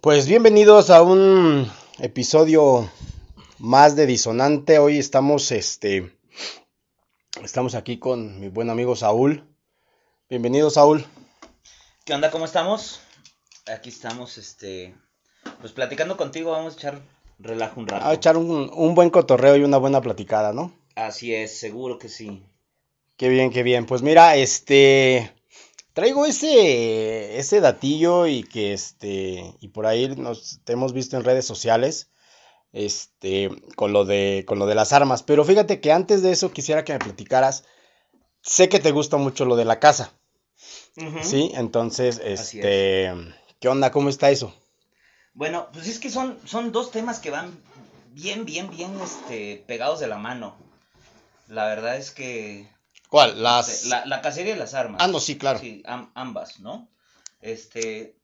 Pues bienvenidos a un episodio más de Disonante. Hoy estamos, este, estamos aquí con mi buen amigo Saúl. Bienvenido, Saúl. ¿Qué onda? ¿Cómo estamos? Aquí estamos, este, pues platicando contigo. Vamos a echar relajo un rato. A echar un, un buen cotorreo y una buena platicada, ¿no? Así es, seguro que sí. Qué bien, qué bien. Pues mira, este, traigo ese, ese datillo y que, este, y por ahí nos te hemos visto en redes sociales, este, con lo de, con lo de las armas. Pero fíjate que antes de eso quisiera que me platicaras. Sé que te gusta mucho lo de la casa. ¿sí? Entonces, este, ¿qué onda? ¿Cómo está eso? Bueno, pues es que son, son dos temas que van bien, bien, bien, este, pegados de la mano. La verdad es que ¿Cuál? Las... la, la cacería y las armas. Ah, no, sí, claro. Sí, am- ambas, ¿no? Este,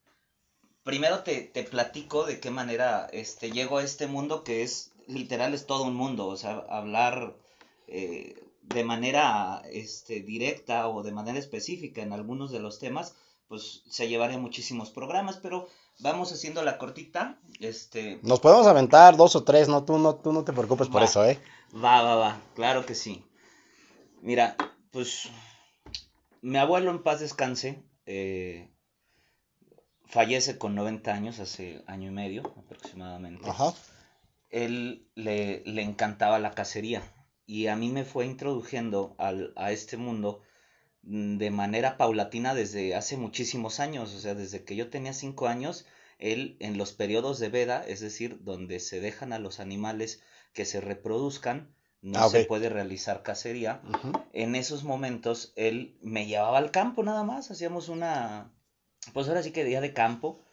primero te, te platico de qué manera este, llego a este mundo que es, literal, es todo un mundo. O sea, hablar eh, de manera este, directa o de manera específica en algunos de los temas, pues se llevaría muchísimos programas, pero vamos haciendo la cortita. Este, Nos podemos aventar dos o tres, no, tú no, tú no te preocupes por Va. eso, ¿eh? Va, va, va, claro que sí. Mira, pues mi abuelo en paz descanse, eh, fallece con 90 años, hace año y medio aproximadamente. Ajá. Él le, le encantaba la cacería y a mí me fue introduciendo al, a este mundo mm, de manera paulatina desde hace muchísimos años, o sea, desde que yo tenía 5 años, él en los periodos de veda, es decir, donde se dejan a los animales que se reproduzcan, no Ah, se puede realizar cacería. En esos momentos él me llevaba al campo nada más, hacíamos una, pues ahora sí que día de campo.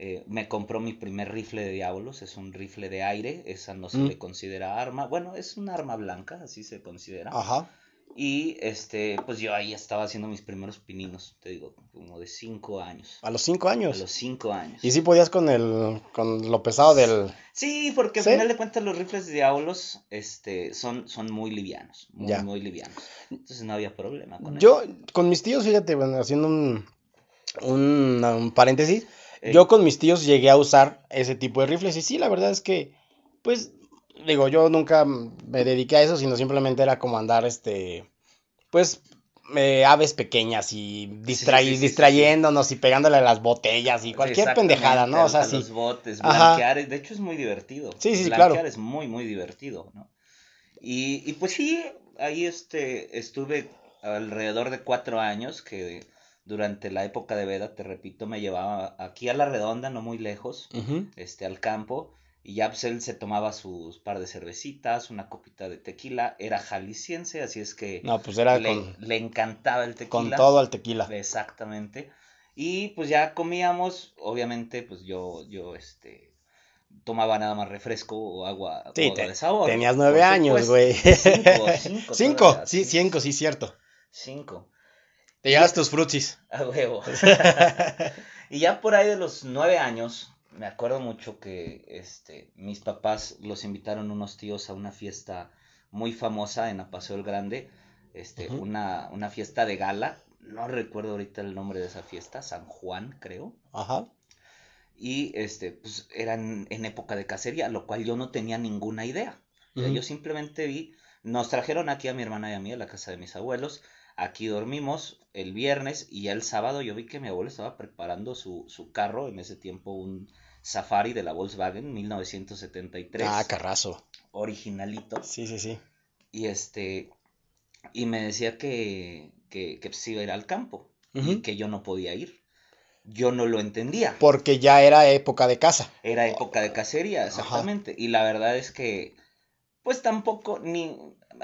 Eh, me compró mi primer rifle de diablos, es un rifle de aire, esa no se Mm. le considera arma, bueno, es un arma blanca, así se considera. Ajá. Y este, pues yo ahí estaba haciendo mis primeros pininos, te digo, como de cinco años. A los cinco A años. los cinco años. Y sí podías con el, con lo pesado del... Sí, porque ¿Sí? al final de cuentas los rifles de diablos, este, son, son muy livianos, muy, Ya. muy livianos. Entonces no había problema con Yo, con mis tíos, fíjate, bueno, haciendo un, un, un paréntesis, Eh, yo con mis tíos llegué a usar ese tipo de rifles y sí, la verdad es que, pues, digo, yo nunca me dediqué a eso, sino simplemente era como andar, este, pues, eh, aves pequeñas y distra- sí, sí, sí, distrayéndonos y pegándole a las botellas y cualquier pendejada, ¿no? O sea, a sí. los botes, blanquear, es- de hecho es muy divertido. Sí, sí, Blanquear claro. es muy, muy divertido, ¿no? Y, y pues sí, ahí este, estuve alrededor de cuatro años que durante la época de veda, te repito, me llevaba aquí a la redonda, no muy lejos, este, al campo, y ya pues él se tomaba sus par de cervecitas, una copita de tequila, era jalisciense, así es que No, pues era le, con, le encantaba el tequila. con todo al tequila. Exactamente. Y pues ya comíamos, obviamente, pues yo, yo, este, tomaba nada más refresco o agua, o de sabor. Tenías nueve años, güey. Cinco, cinco. Cinco, sí, cinco, sí, cierto. Cinco. Te llevas tus frutsis. A huevo. y ya por ahí de los nueve años, me acuerdo mucho que, este, mis papás los invitaron unos tíos a una fiesta muy famosa en Apaseo el Grande, este, una, una fiesta de gala, no recuerdo ahorita el nombre de esa fiesta, San Juan, creo. Ajá. Y este, pues eran en época de cacería, lo cual yo no tenía ninguna idea. Yo simplemente vi, nos trajeron aquí a mi hermana y a mí a la casa de mis abuelos. Aquí dormimos el viernes y ya el sábado yo vi que mi abuelo estaba preparando su, su carro, en ese tiempo un Safari de la Volkswagen 1973, Ah, carrazo. originalito. Sí, sí, sí. Y este, y me decía que, que, que se iba a ir al campo y que yo no podía ir. Yo no lo entendía. Porque ya era época de caza. Era época de cacería, exactamente. Y la verdad es que, pues tampoco, ni,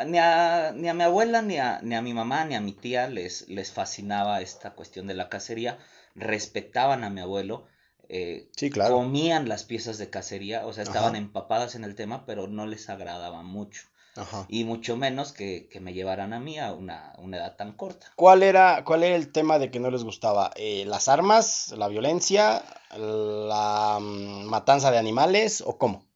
ni, a, ni a mi abuela, ni a, ni a mi mamá, ni a mi tía les, les fascinaba esta cuestión de la cacería. Respetaban a mi abuelo. eh, Sí, claro. Comían las piezas de cacería, o sea, estaban Ajá. empapadas en el tema, pero no les agradaba mucho. Ajá. Y mucho menos que, que me llevaran a mí a una, una edad tan corta. ¿Cuál era, cuál era el tema de que no les gustaba? Eh, ¿Las armas, la violencia, la mm, matanza de animales o cómo?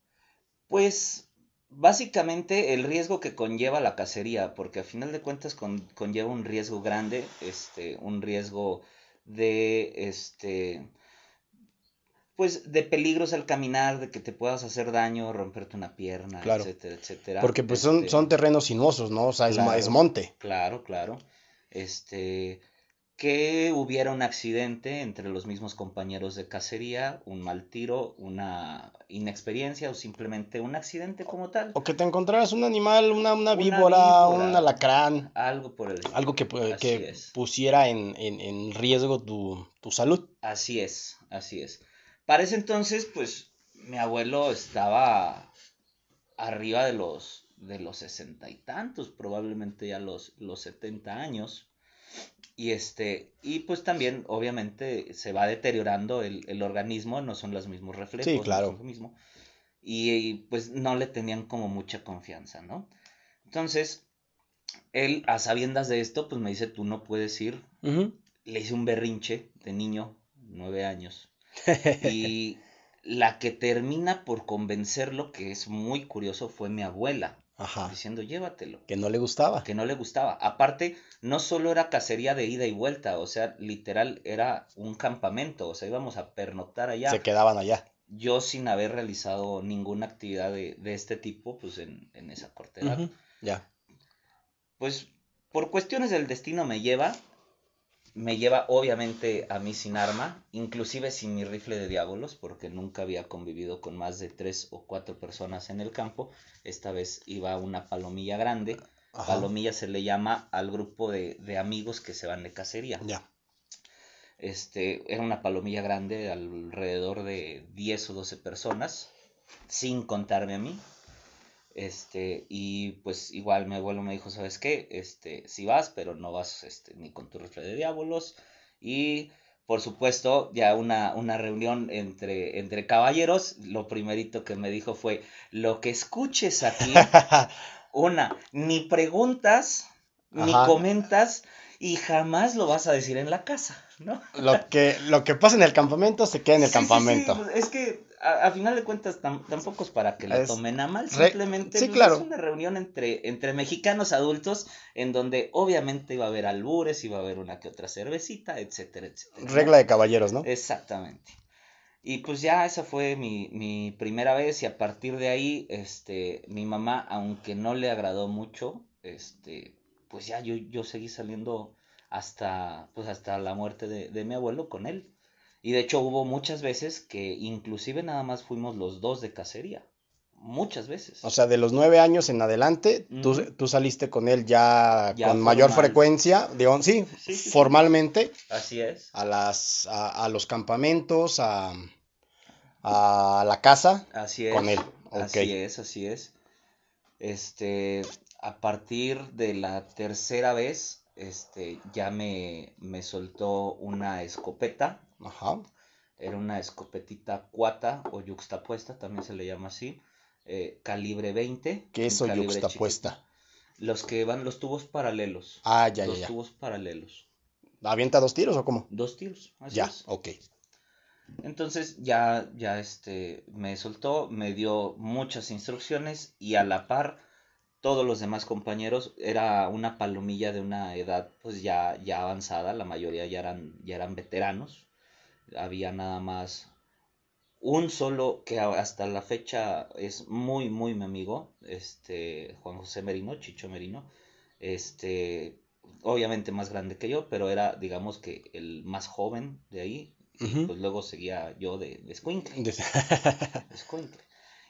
Pues básicamente el riesgo que conlleva la cacería, porque a final de cuentas con- conlleva un riesgo grande, este, un riesgo de, este, pues de peligros al caminar, de que te puedas hacer daño, romperte una pierna, Claro. etcétera, etcétera. Porque pues son, Este, son terrenos sinuosos, ¿no? O sea, es, Claro. es monte. Claro, claro. Este, que hubiera un accidente entre los mismos compañeros de cacería, un mal tiro, una inexperiencia o simplemente un accidente como tal. O que te encontraras un animal, una, una Una víbora, víbora. un alacrán, Algo por el algo que, pusiera en, en, en riesgo tu, tu salud. Así es, así es. Para ese entonces, pues, mi abuelo estaba arriba de los de los sesenta y tantos, probablemente ya los, los 70 años. Y este, y pues también, obviamente, se va deteriorando el, el organismo, no son los mismos reflejos. Sí, no claro. son lo mismo. Y, y, pues no le tenían como mucha confianza, ¿no? Entonces, él, a sabiendas de esto, pues me dice, tú no puedes ir le hice un berrinche de niño, nueve años. Y la que termina por convencerlo, que es muy curioso, fue mi abuela, Ajá. diciendo, llévatelo, Que no le gustaba. que no le gustaba. Aparte, no solo era cacería de ida y vuelta, o sea, literal era un campamento, o sea, íbamos a pernoctar allá. Se quedaban allá. Yo sin haber realizado ninguna actividad de, de este tipo, pues en, en esa. Ujú. Ya. Pues por cuestiones del destino me lleva, me lleva obviamente a mí sin arma, inclusive sin mi rifle de diabolos, porque nunca había convivido con más de tres o cuatro personas en el campo. Esta vez iba una palomilla grande. Ajá. Palomilla se le llama al grupo de, de amigos que se van de cacería. Ya. Este, era una palomilla grande, alrededor de 10 o 12 personas, sin contarme a mí. Este, y pues igual mi abuelo me dijo, ¿sabes qué? Este, si vas, pero no vas este, ni con tu rifle de diábolos. Y por supuesto, ya una, una reunión entre, entre caballeros, lo primerito que me dijo fue, lo que escuches aquí, una, ni preguntas, ni comentas, y jamás lo vas a decir en la casa, ¿no? lo, que, lo que pasa en el campamento se queda en el Sí, sí, sí, campamento. pues, es que a, a final de cuentas tam- tampoco es para que la Es tomen a mal, re- simplemente sí, pues, claro. es una reunión entre, entre mexicanos adultos en donde obviamente iba a haber albures, iba a haber una que otra cervecita, etcétera, etcétera. Regla de caballeros, ¿no? Exactamente. Y pues ya esa fue mi, mi primera vez y a partir de ahí, este, mi mamá, aunque no le agradó mucho, este, pues ya yo, yo seguí saliendo hasta, pues hasta la muerte de, de mi abuelo con él. Y de hecho hubo muchas veces que inclusive nada más fuimos los dos de cacería. Muchas veces. O sea, de los nueve años en adelante, tú, tú saliste con él ya, Ya con mayor formal. frecuencia, digo, sí, Sí, formalmente, Así es. a, las, a, a los campamentos, a, a la casa, Así es. con él. Así es, así es. Este, a partir de la tercera vez, este, ya me, me soltó una escopeta. Ajá. Era una escopetita cuata o yuxtapuesta, también se le llama así. eh, calibre 20. ¿Qué es eso calibre yuxtapuesta? chiquito. Los que van, los tubos paralelos. Ah, ya, ya, los ya. tubos paralelos. ¿Avienta dos tiros o cómo? Dos tiros. así Ya, es. ok. Entonces ya, ya este, me soltó, me dio muchas instrucciones y a la par todos los demás compañeros era una palomilla de una edad pues ya, ya avanzada, la mayoría ya eran, ya eran veteranos, había nada más un solo que hasta la fecha es muy muy mi amigo, este Juan José Merino, Chicho Merino, este obviamente más grande que yo, pero era digamos que el más joven de ahí, y pues luego seguía yo de, de escuincle.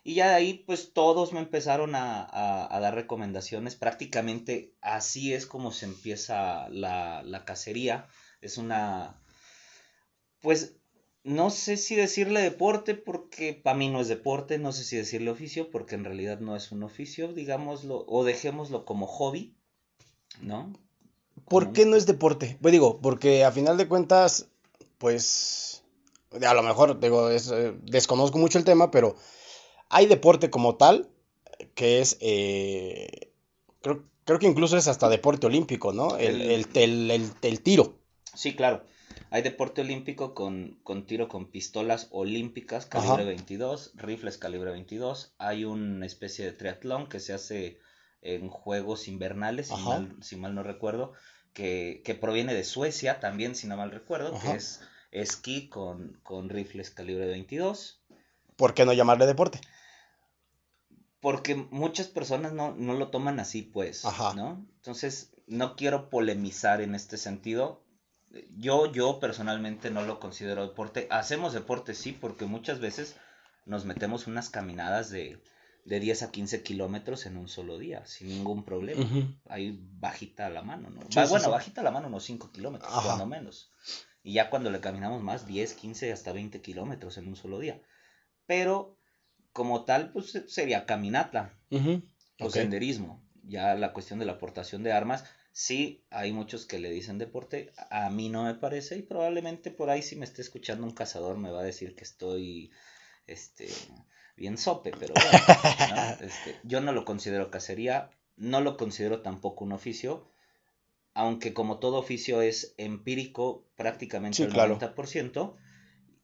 Y ya de ahí, pues todos me empezaron a, a- a dar recomendaciones. Prácticamente así es como se empieza la, la cacería. Es una, pues, no sé si decirle deporte porque para mí no es deporte. No sé si decirle oficio porque en realidad no es un oficio, digámoslo, o dejémoslo como hobby, ¿no? ¿Por Como qué no es deporte? Pues digo, porque a final de cuentas, pues, a lo mejor, digo, es, eh, desconozco mucho el tema, pero hay deporte como tal, que es, eh, creo, creo que incluso es hasta deporte olímpico, ¿no? El, el- el- el tiro. Sí, claro. Hay deporte olímpico con, con tiro con pistolas olímpicas Ajá. calibre 22, rifles calibre 22. Hay una especie de triatlón que se hace en Juegos Invernales, si Ajá. mal, si mal no recuerdo, que, que proviene de Suecia también, si no mal recuerdo, Ajá. que es esquí con, con rifles calibre 22. ¿Por qué no llamarle deporte? Porque muchas personas no, no lo toman así, pues, Ajá. ¿no? Entonces, no quiero polemizar en este sentido. Yo, yo personalmente no lo considero deporte. Hacemos deporte, sí, porque muchas veces nos metemos unas caminadas de, de 10 a 15 kilómetros en un solo día, sin ningún problema. Ujú. Ahí bajita a la mano, ¿no? Sí, Va- sí, bueno, sí. bajita a la mano unos 5 kilómetros, Ajá. cuando menos. Y ya cuando le caminamos más, 10, 15, hasta 20 kilómetros en un solo día. Pero como tal, pues se- sería caminata o senderismo. Ya la cuestión de la aportación de armas, sí, hay muchos que le dicen deporte, a mí no me parece y probablemente por ahí si me esté escuchando un cazador me va a decir que estoy, este, bien sope, pero bueno, ¿no? Este, yo no lo considero cacería, no lo considero tampoco un oficio, aunque como todo oficio es empírico prácticamente Sí, el claro. 90%,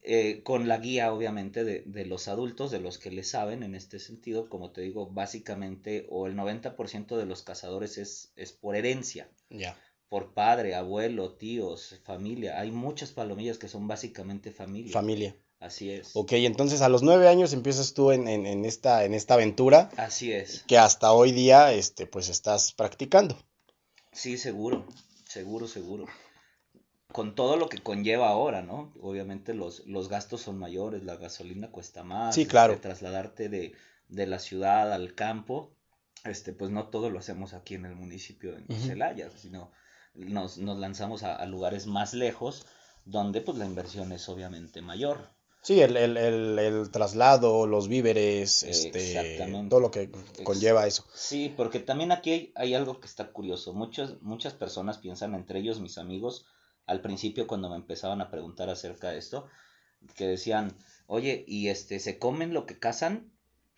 eh, con la guía obviamente de, de los adultos, de los que le saben en este sentido, como te digo, básicamente o el 90% de los cazadores es, es por herencia, Ya. por padre, abuelo, tíos, familia, hay muchas palomillas que son básicamente familia, Familia. así es, Ok, entonces a los nueve años empiezas tú en, en- en esta, en esta aventura así es, que hasta hoy día, este, pues estás practicando. sí, seguro, seguro, seguro. Con todo lo que conlleva ahora, ¿no? Obviamente los, los gastos son mayores, la gasolina cuesta más. Sí, este, claro. trasladarte de, de la ciudad al campo, este, pues no todo lo hacemos aquí en el municipio de. Celaya, sino nos, nos lanzamos a, a lugares más lejos, donde pues la inversión es obviamente mayor. Sí, el, el, el, el traslado, los víveres, este, todo lo que conlleva eso. Sí, porque también aquí hay, hay algo que está curioso. Muchos, muchas personas piensan, entre ellos mis amigos, al principio cuando me empezaban a preguntar acerca de esto, que decían, oye, ¿y este se comen lo que cazan?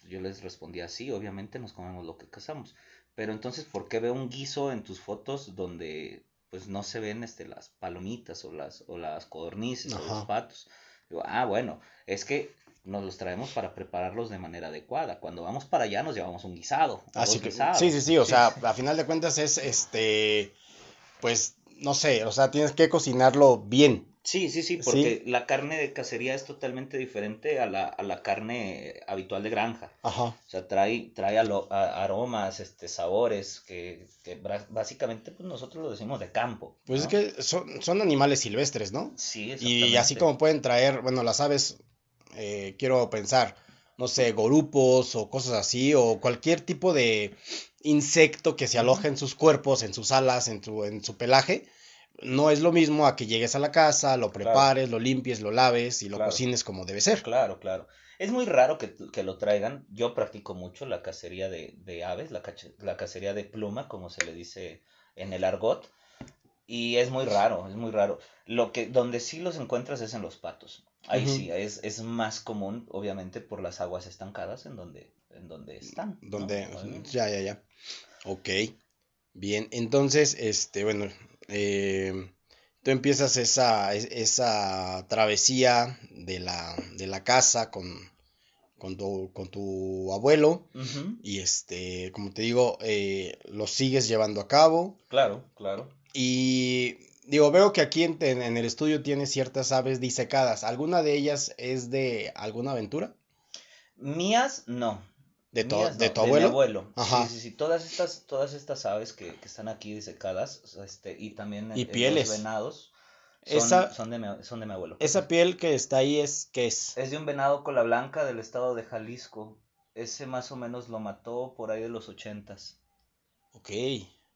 Yo les respondía, sí, obviamente nos comemos lo que cazamos. Pero entonces, ¿por qué veo un guiso en tus fotos donde pues no se ven este las palomitas o las o las codornices o los patos? Digo, ah, bueno, es que nos los traemos para prepararlos de manera adecuada. Cuando vamos para allá nos llevamos un guisado. Así que, guisados. sí, sí, sí, o sea, a final de cuentas es, este, pues, no sé, o sea, tienes que cocinarlo bien. Sí, sí, sí, porque la carne de cacería es totalmente diferente a la, a la carne habitual de granja. Ajá. O sea, trae, trae alo- a- aromas, este, sabores, que, que básicamente pues nosotros lo decimos de campo. Pues ¿no? es que son, son animales silvestres, ¿no? Sí, Y exactamente. así como pueden traer, bueno, las aves, eh, quiero pensar, no sé, gorupos o cosas así, o cualquier tipo de insecto que se aloja en sus cuerpos, en sus alas, en su, en su pelaje, no es lo mismo a que llegues a la casa, lo prepares, lo limpies, lo laves y lo Claro. cocines como debe ser. Claro, claro. Es muy raro que, que lo traigan. Yo practico mucho la cacería de, de aves, la, la cacería de pluma, como se le dice en el argot. Y es muy raro, es muy raro. Lo que, donde sí los encuentras es en los patos. Ahí sí, es, es más común, obviamente, por las aguas estancadas en donde, en donde están. Donde, ya, ya, ya. Ok, bien, entonces, este, bueno, eh, tú empiezas esa, es- esa travesía de la, de la casa con, con tu, con tu abuelo y este, como te digo, eh, lo sigues llevando a cabo Claro, claro. y digo, veo que aquí en, el estudio tienes ciertas aves disecadas. ¿Alguna de ellas es de alguna aventura? Mías, no. ¿De, tu- Mías, de no, tu mi abuelo? abuelo. Ajá. Sí, sí, sí. Todas estas, todas estas aves que, que están aquí disecadas, este, y también Y pieles. los venados, son, Esa- son de mi, son de mi abuelo. Esa piel que está ahí es, ¿qué es? Es de un venado cola blanca del estado de Jalisco. Ese más o menos lo mató por ahí de los ochentas. Ok.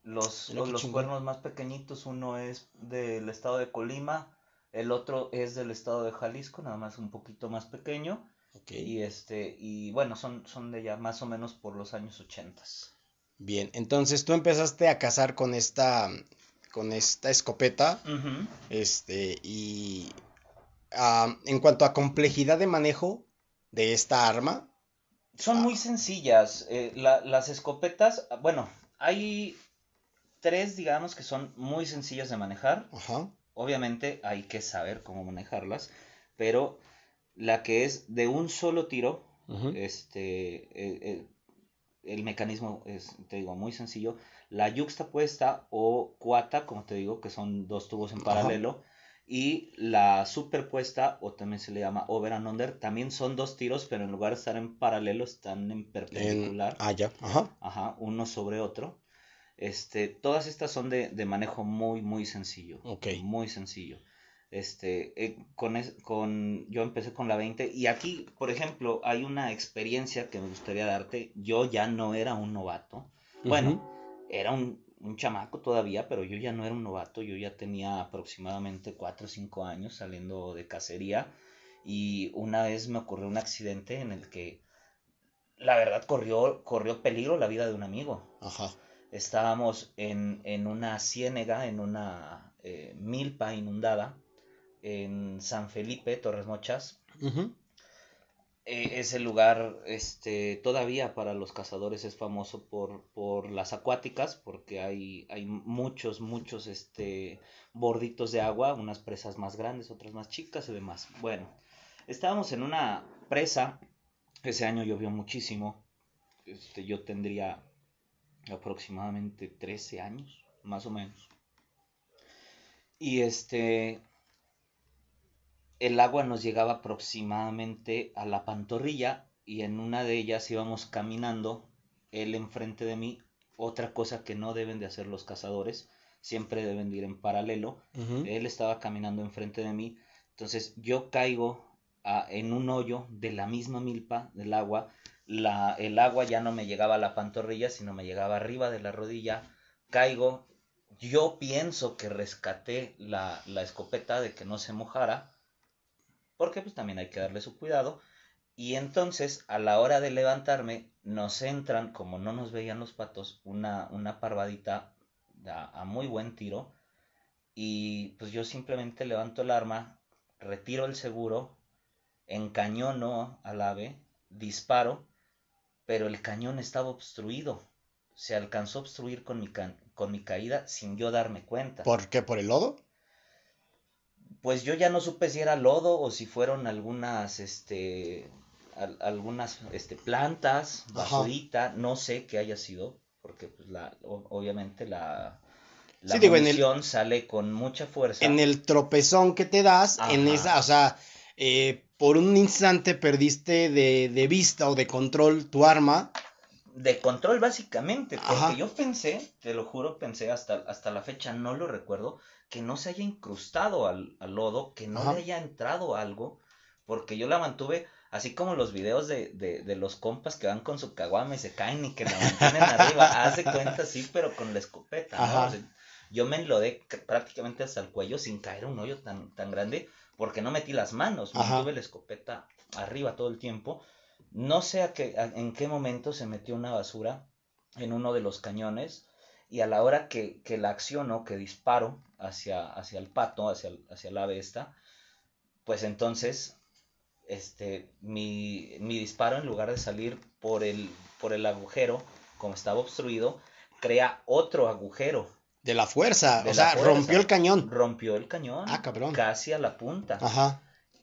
Los, los cuernos más pequeñitos, uno es del estado de Colima, el otro es del estado de Jalisco, nada más un poquito más pequeño. Y este, y bueno, son, son de ya más o menos por los años ochentas. Bien, entonces tú empezaste a cazar con esta, con esta escopeta, este, y ah, en cuanto a complejidad de manejo de esta arma, Son muy sencillas. eh, la- las escopetas, ah, bueno, hay tres, digamos, que son muy sencillas de manejar. ajá, Obviamente hay que saber cómo manejarlas, pero la que es de un solo tiro, este, eh, eh, el mecanismo es, te digo, muy sencillo. La yuxtapuesta o cuata, como te digo, que son dos tubos en Ajá. paralelo, Y la superpuesta, o también se le llama over and under, también son dos tiros, pero en lugar de estar en paralelo, están en perpendicular. Ah, ya. Ajá. Ajá, uno sobre otro. Este, todas estas son de, de manejo muy, muy sencillo. Ok. Muy sencillo. Este, eh, con, es- con, yo empecé con la 20 y aquí, por ejemplo, hay una experiencia que me gustaría darte. Yo ya no era un novato. Bueno, era un, un chamaco todavía, pero yo ya no era un novato. Yo ya tenía aproximadamente 4 o 5 años saliendo de cacería y una vez me ocurrió un accidente en el que la verdad corrió, corrió peligro la vida de un amigo Ajá. Estábamos en, en una ciénega, en una eh, milpa inundada, en San Felipe, Torres Mochas. Eh, ese lugar, este, todavía para los cazadores es famoso por, por las acuáticas, porque hay, hay muchos, muchos, este, borditos de agua, unas presas más grandes, otras más chicas y demás. Bueno, estábamos en una presa, ese año llovió muchísimo, este, yo tendría aproximadamente 13 años, más o menos. Y este, el agua nos llegaba aproximadamente a la pantorrilla y en una de ellas íbamos caminando, él enfrente de mí, otra cosa que no deben de hacer los cazadores, siempre deben de ir en paralelo, él estaba caminando enfrente de mí, entonces yo caigo a- en un hoyo de la misma milpa del agua, el agua ya no me llegaba a la pantorrilla, sino me llegaba arriba de la rodilla, caigo, yo pienso que rescaté la, la escopeta de que no se mojara, porque pues también hay que darle su cuidado, y entonces a la hora de levantarme nos entran, como no nos veían los patos, una, una parvadita a, a muy buen tiro, y pues yo simplemente levanto el arma, retiro el seguro, encañono al ave, disparo, pero el cañón estaba obstruido. Se alcanzó a obstruir con mi, ca- con mi caída sin yo darme cuenta. ¿Por qué? ¿Por el lodo? Pues yo ya no supe si era lodo o si fueron algunas, este, al- algunas, este, plantas, Ajá. basurita, no sé qué haya sido, porque pues la, obviamente la, la Sí, digo, en el- munición sale con mucha fuerza. En el tropezón que te das, en esa, o sea, eh, por un instante perdiste de, de vista o de control tu arma. De control básicamente, porque Ajá. yo pensé, te lo juro, pensé hasta, hasta la fecha, no lo recuerdo, que no se haya incrustado al, al lodo, que no Ajá. le haya entrado algo, porque yo la mantuve así como los videos de, de, de los compas que van con su caguama y se caen y que la mantienen arriba, hace cuenta sí, pero con la escopeta, ¿no? Ajá. O sea, yo me enlodé prácticamente hasta el cuello sin caer un hoyo tan, tan grande, porque no metí las manos, mantuve la escopeta arriba todo el tiempo. No sé a qué, a- en qué momento se metió una basura en uno de los cañones y a la hora que, que la acciono, que disparo hacia, hacia el pato, hacia, hacia la ave esta, pues entonces este, mi, mi disparo en lugar de salir por el, por el agujero, como estaba obstruido, crea otro agujero. De la fuerza, De o la sea, fuerza. rompió el cañón. Rompió el cañón Ah, cabrón. casi a la punta. Ajá.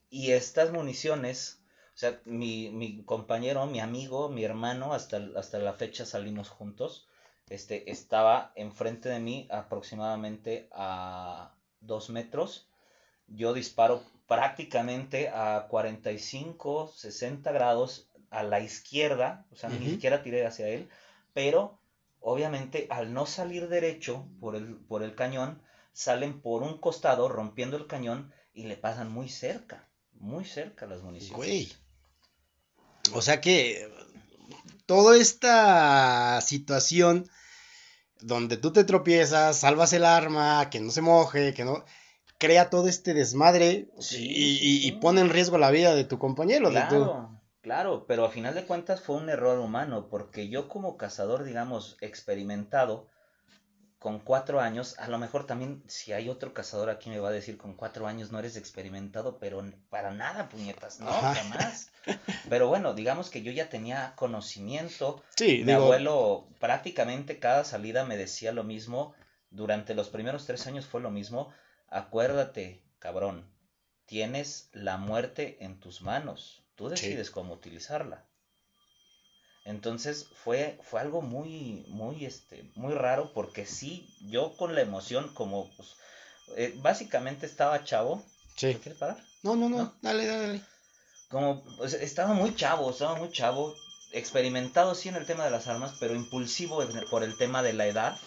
Y estas municiones, o sea, mi, mi compañero, mi amigo, mi hermano, hasta, hasta la fecha salimos juntos, este, estaba enfrente de mí aproximadamente a dos metros. Yo disparo prácticamente a 45, 60 grados a la izquierda, o sea, ni Ujú. siquiera tiré hacia él, pero obviamente al no salir derecho por el, por el cañón, salen por un costado rompiendo el cañón y le pasan muy cerca, muy cerca las municiones. Güey. O sea que toda esta situación donde tú te tropiezas, salvas el arma, que no se moje, que no crea todo este desmadre Sí, y, y- pone en riesgo la vida de tu compañero, de tu- Claro, pero a final de cuentas fue un error humano, porque yo como cazador, digamos, experimentado, con cuatro años, a lo mejor también si hay otro cazador aquí me va a decir con cuatro años no eres experimentado, pero para nada, puñetas, no, Ajá. jamás. Pero bueno, digamos que yo ya tenía conocimiento, Sí, mi digo, abuelo prácticamente cada salida me decía lo mismo, durante los primeros tres años fue lo mismo, acuérdate, cabrón, tienes la muerte en tus manos, tú Sí. decides cómo utilizarla. Entonces fue, fue algo muy, muy, este, muy raro porque sí, yo con la emoción, como pues, eh, básicamente estaba chavo. Sí. ¿Lo quieres parar? No, no, no, ¿No? dale, dale, dale. Como, pues, estaba muy chavo, estaba muy chavo, experimentado sí en el tema de las armas, pero impulsivo el- por el tema de la edad.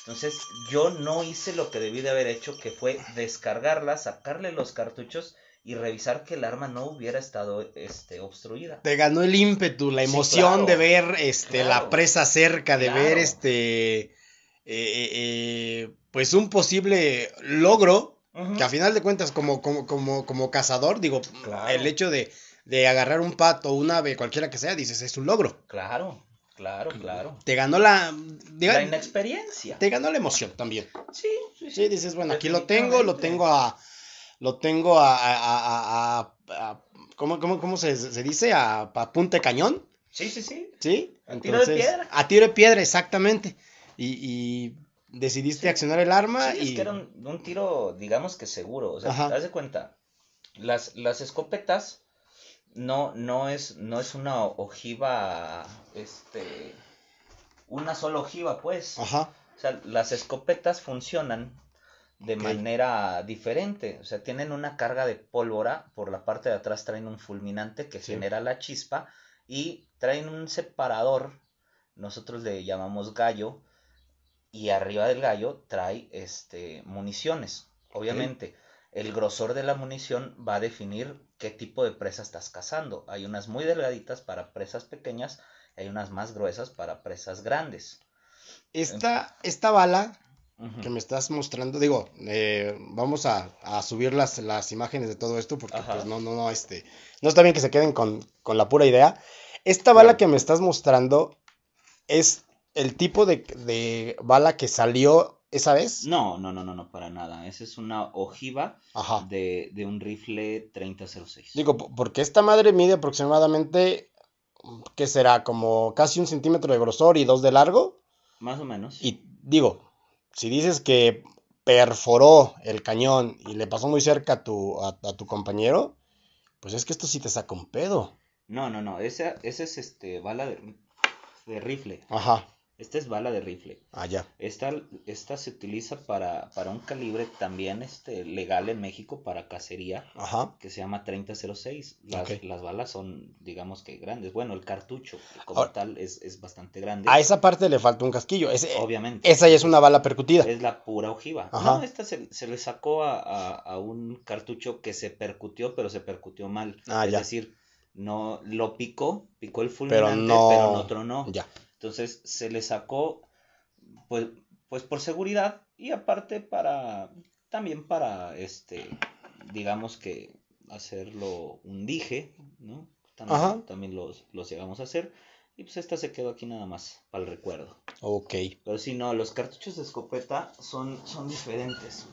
Entonces yo no hice lo que debí de haber hecho, que fue descargarla, sacarle los cartuchos y revisar que el arma no hubiera estado este, obstruida. Te ganó el ímpetu, la Sí, emoción claro. de ver este la presa cerca, de Claro. ver este eh, eh, eh, pues un posible logro que a final de cuentas como como como como cazador digo el hecho de de agarrar un pato un ave cualquiera que sea dices es un logro Claro, claro, claro. te ganó la diga- La inexperiencia. te ganó la emoción también Sí, sí, sí dices bueno aquí lo tengo lo tengo a lo tengo a, a, a- a- ¿cómo, cómo, cómo se, se dice? A, a punta de cañón. Sí, sí, sí. ¿Sí? A tiro de piedra. A tiro de piedra, exactamente. Y, y decidiste Sí. accionar el arma Sí, y... es que era un, un tiro, digamos que seguro. O sea, Ajá. te das de cuenta. Las, las escopetas no, no es, no es una ojiva, este, una sola ojiva, pues. Ajá. O sea, las escopetas funcionan de manera diferente. O sea, tienen una carga de pólvora. Por la parte de atrás traen un fulminante que Sí. genera la chispa. Y traen un separador. Nosotros le llamamos gallo. Y arriba del gallo trae este municiones. Obviamente, el grosor de la munición va a definir qué tipo de presa estás cazando. Hay unas muy delgaditas para presas pequeñas. Y hay unas más gruesas para presas grandes. Esta, esta bala Que me estás mostrando, digo, eh, vamos a, a subir las, las imágenes de todo esto porque Ajá. pues no, no, no, este, no está bien que se queden con, con la pura idea. Esta bala Claro. que me estás mostrando es el tipo de, de bala que salió esa vez. No, no, no, no, no, para nada. Esa es una ojiva de, de un rifle 3006. Digo, po- porque esta madre mide aproximadamente, ¿qué será? Como casi un centímetro de grosor y dos de largo. Más o menos. Y digo, si dices que perforó el cañón y le pasó muy cerca a tu, a, a tu compañero, pues es que esto sí te saca un pedo. No, no, no. Esa, esa es este bala de, de rifle. Ajá, Esta es bala de rifle. allá. Esta, esta se utiliza para, para un calibre también este, legal en México para cacería. Ajá. que se llama 3006. Las, Ok. las balas son, digamos que grandes. Bueno, el cartucho como Ahora- tal es, es bastante grande. A esa parte le falta un casquillo. Ese- Obviamente. esa ya es una bala percutida. Es la pura ojiva. Ajá. No, esta se, se le sacó a, a- a un cartucho que se percutió, pero se percutió mal. Ah, es ya. decir, no lo picó, picó el Pero fulminante, no- pero en otro no. Ya. Entonces se le sacó, pues, pues por seguridad y aparte para, también para, este, digamos que hacerlo un dije, ¿no? También, Ajá. también los, los llegamos a hacer. Y pues esta se quedó aquí nada más para el recuerdo. Ok. Pero si no, los cartuchos de escopeta son, son diferentes.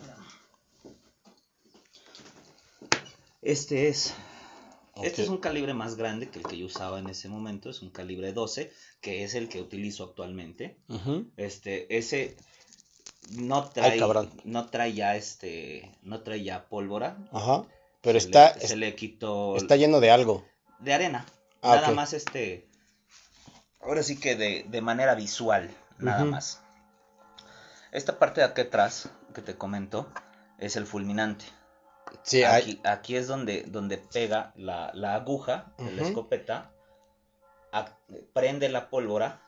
Este es. Este es un calibre más grande que el que yo usaba en ese momento. Es un calibre 12, que es el que utilizo actualmente. Este, ese no trae, no trae ya este, no trae ya pólvora. Ajá. Pero Se está, le, se le quitó está lleno de algo. de arena. Ah, nada más este. Ahora sí que de, de manera visual, nada más. Esta parte de aquí atrás que te comento es el fulminante. Sí, hay- Aquí, es donde, donde pega la, la aguja de la escopeta, prende la pólvora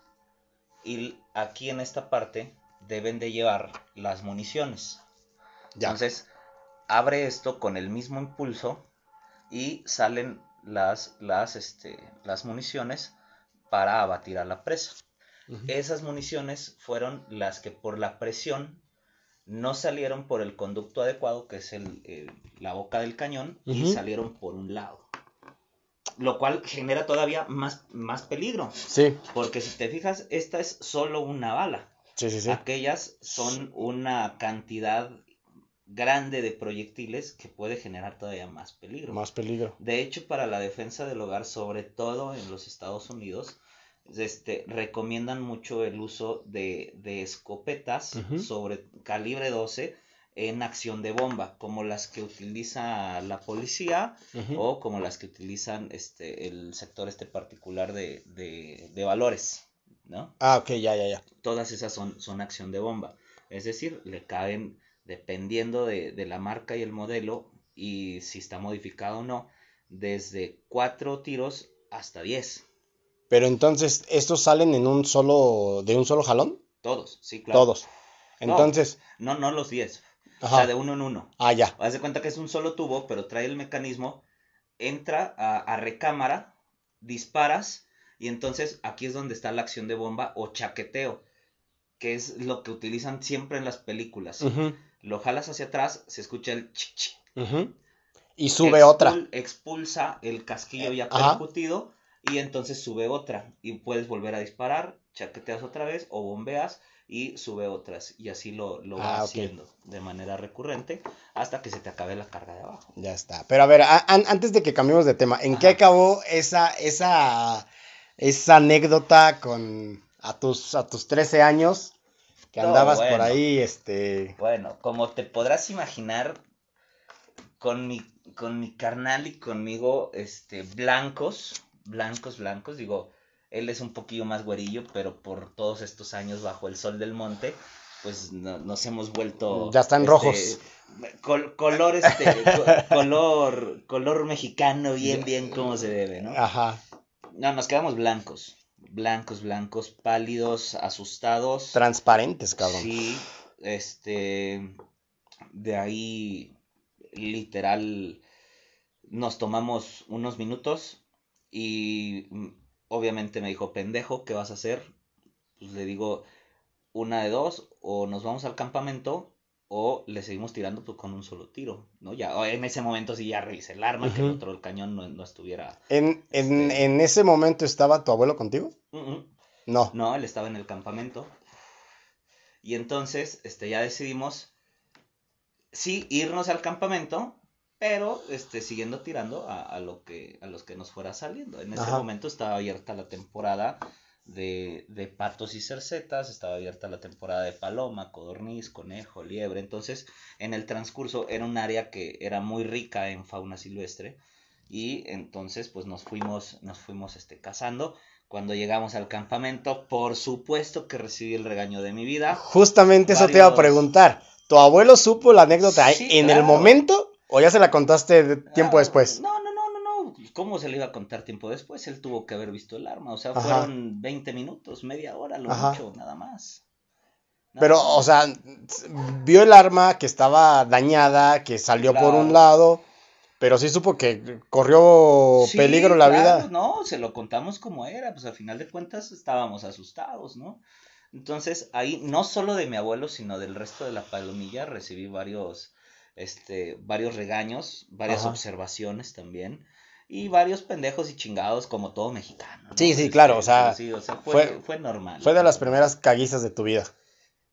y aquí en esta parte deben de llevar las municiones. ya. Entonces, abre esto con el mismo impulso y salen las, las, este, las municiones para abatir a la presa. Esas municiones fueron las que por la presión no salieron por el conducto adecuado, que es el, la boca del cañón, y salieron por un lado. Lo cual genera todavía más, más peligro, Sí, porque si te fijas, esta es solo una bala. sí, sí, sí. Aquellas son una cantidad grande de proyectiles que puede generar todavía más peligro. Más peligro. De hecho, para la defensa del hogar, sobre todo en los Estados Unidos, este, recomiendan mucho el uso de, de escopetas sobre calibre 12 en acción de bomba, como las que utiliza la policía o como las que utilizan este, el sector este particular de, de, de valores, ¿no? Ah, ok, ya, ya, ya. Todas esas son, son acción de bomba. Es decir, le caen dependiendo de, de la marca y el modelo y si está modificado o no, desde cuatro tiros hasta 10. Pero entonces, ¿estos salen en un solo, de un solo jalón? Todos, sí, claro. Todos. Entonces, No, no los 10. O sea, de uno en uno. ah, ya. Haz de cuenta que es un solo tubo, pero trae el mecanismo, entra a, a recámara, disparas, y entonces aquí es donde está la acción de bomba o chaqueteo, que es lo que utilizan siempre en las películas. Lo jalas hacia atrás, se escucha el ujú. Y sube Expul- otra. Expulsa el casquillo ya Ajá. percutido y entonces sube otra. Y puedes volver a disparar, chaqueteas otra vez o bombeas y sube otras. Y así lo, lo va Ah, haciendo de manera recurrente hasta que se te acabe la carga de abajo. Ya está. Pero a ver, a- antes de que cambiemos de tema, ¿en qué acabó esa, esa, esa anécdota con a tus, a tus 13 años que No, andabas por ahí, este... Bueno, como te podrás imaginar, con mi, con mi carnal y conmigo, este, blancos, blancos, blancos, digo, él es un poquillo más güerillo, pero por todos estos años bajo el sol del monte, pues no- nos hemos vuelto... Ya están este, rojos. col- color, este, co- color, color mexicano, bien, bien como se debe, ¿no? Ajá. No, nos quedamos blancos, blancos, blancos, pálidos, asustados. Transparentes, cabrón. Sí, este, de ahí literal nos tomamos unos minutos y mm, obviamente me dijo, pendejo, ¿qué vas a hacer? Pues le digo, una de dos, o nos vamos al campamento o le seguimos tirando pues, con un solo tiro, ¿no? Ya, o en ese momento sí ya revisé el arma, que el otro el cañón no, no estuviera... ¿En, en, Este- en ese momento estaba tu abuelo contigo? No. No, él estaba en el campamento. Y entonces, este, ya decidimos, sí, irnos al campamento, pero, este, siguiendo tirando a, a lo que, a los que nos fuera saliendo. En ese Ajá. momento estaba abierta la temporada de, de patos y cercetas, estaba abierta la temporada de paloma, codorniz, conejo, liebre. Entonces, en el transcurso era un área que era muy rica en fauna silvestre. Y entonces, pues nos fuimos, nos fuimos, este, cazando. Cuando llegamos al campamento, por supuesto que recibí el regaño de mi vida. Justamente eso te iba a preguntar. ¿Tu abuelo supo la anécdota Sí, en el momento o ya se la contaste tiempo Ah, después? No, no, no, no, no. ¿Cómo se le iba a contar tiempo después? Él tuvo que haber visto el arma. O sea, Ajá. fueron 20 minutos, media hora, lo Ajá. mucho, nada más. Nada Pero, más. o sea, vio el arma que estaba dañada, que salió por un lado, pero sí supo que corrió Sí, peligro la claro, vida. No, se lo contamos como era, pues al final de cuentas estábamos asustados, ¿no? Entonces ahí no solo de mi abuelo, sino del resto de la palomilla recibí varios, este, varios regaños, varias Ajá. observaciones también y varios pendejos y chingados como todo mexicano. ¿no? Sí, sí, Este, claro, o sea, sí, o sea, fue, fue- fue normal. Fue de las primeras caguizas de tu vida.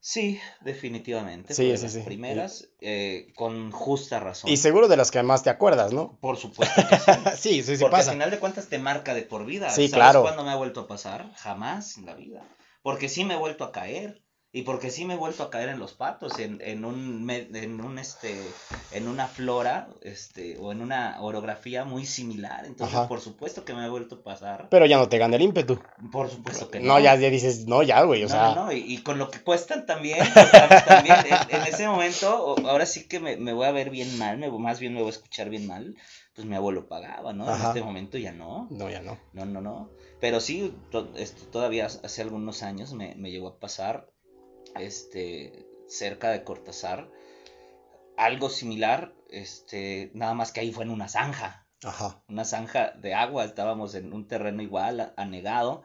Sí, definitivamente. Sí, fue de sí, las sí. primeras, eh, con justa razón. Y seguro de las que más te acuerdas, ¿no? Por supuesto que sí. Sí, sí, sí Porque pasa. al final de cuentas te marca de por vida. Sí, ¿Sabes claro. cuándo me ha vuelto a pasar? Jamás en la vida. Porque sí me he vuelto a caer. Y porque sí me he vuelto a caer en los patos, en, en un, en un este, en una flora, este, o en una orografía muy similar. Entonces, Ajá. por supuesto que me ha vuelto a pasar. Pero ya no te gana el ímpetu. Por supuesto que No, no. ya, ya dices, no, ya, güey, o No, sea. no, no, y, y con lo que cuestan también, tam- también en, en ese momento, ahora sí que me, me voy a ver bien mal, me, más bien me voy a escuchar bien mal, pues mi abuelo pagaba, ¿no? En este momento ya no, No, ya no. no, no, no. Pero sí, to- esto, todavía hace algunos años me, me llegó a pasar, este, cerca de Cortázar, algo similar, este, nada más que ahí fue en una zanja Ajá. una zanja de agua, estábamos en un terreno igual, anegado,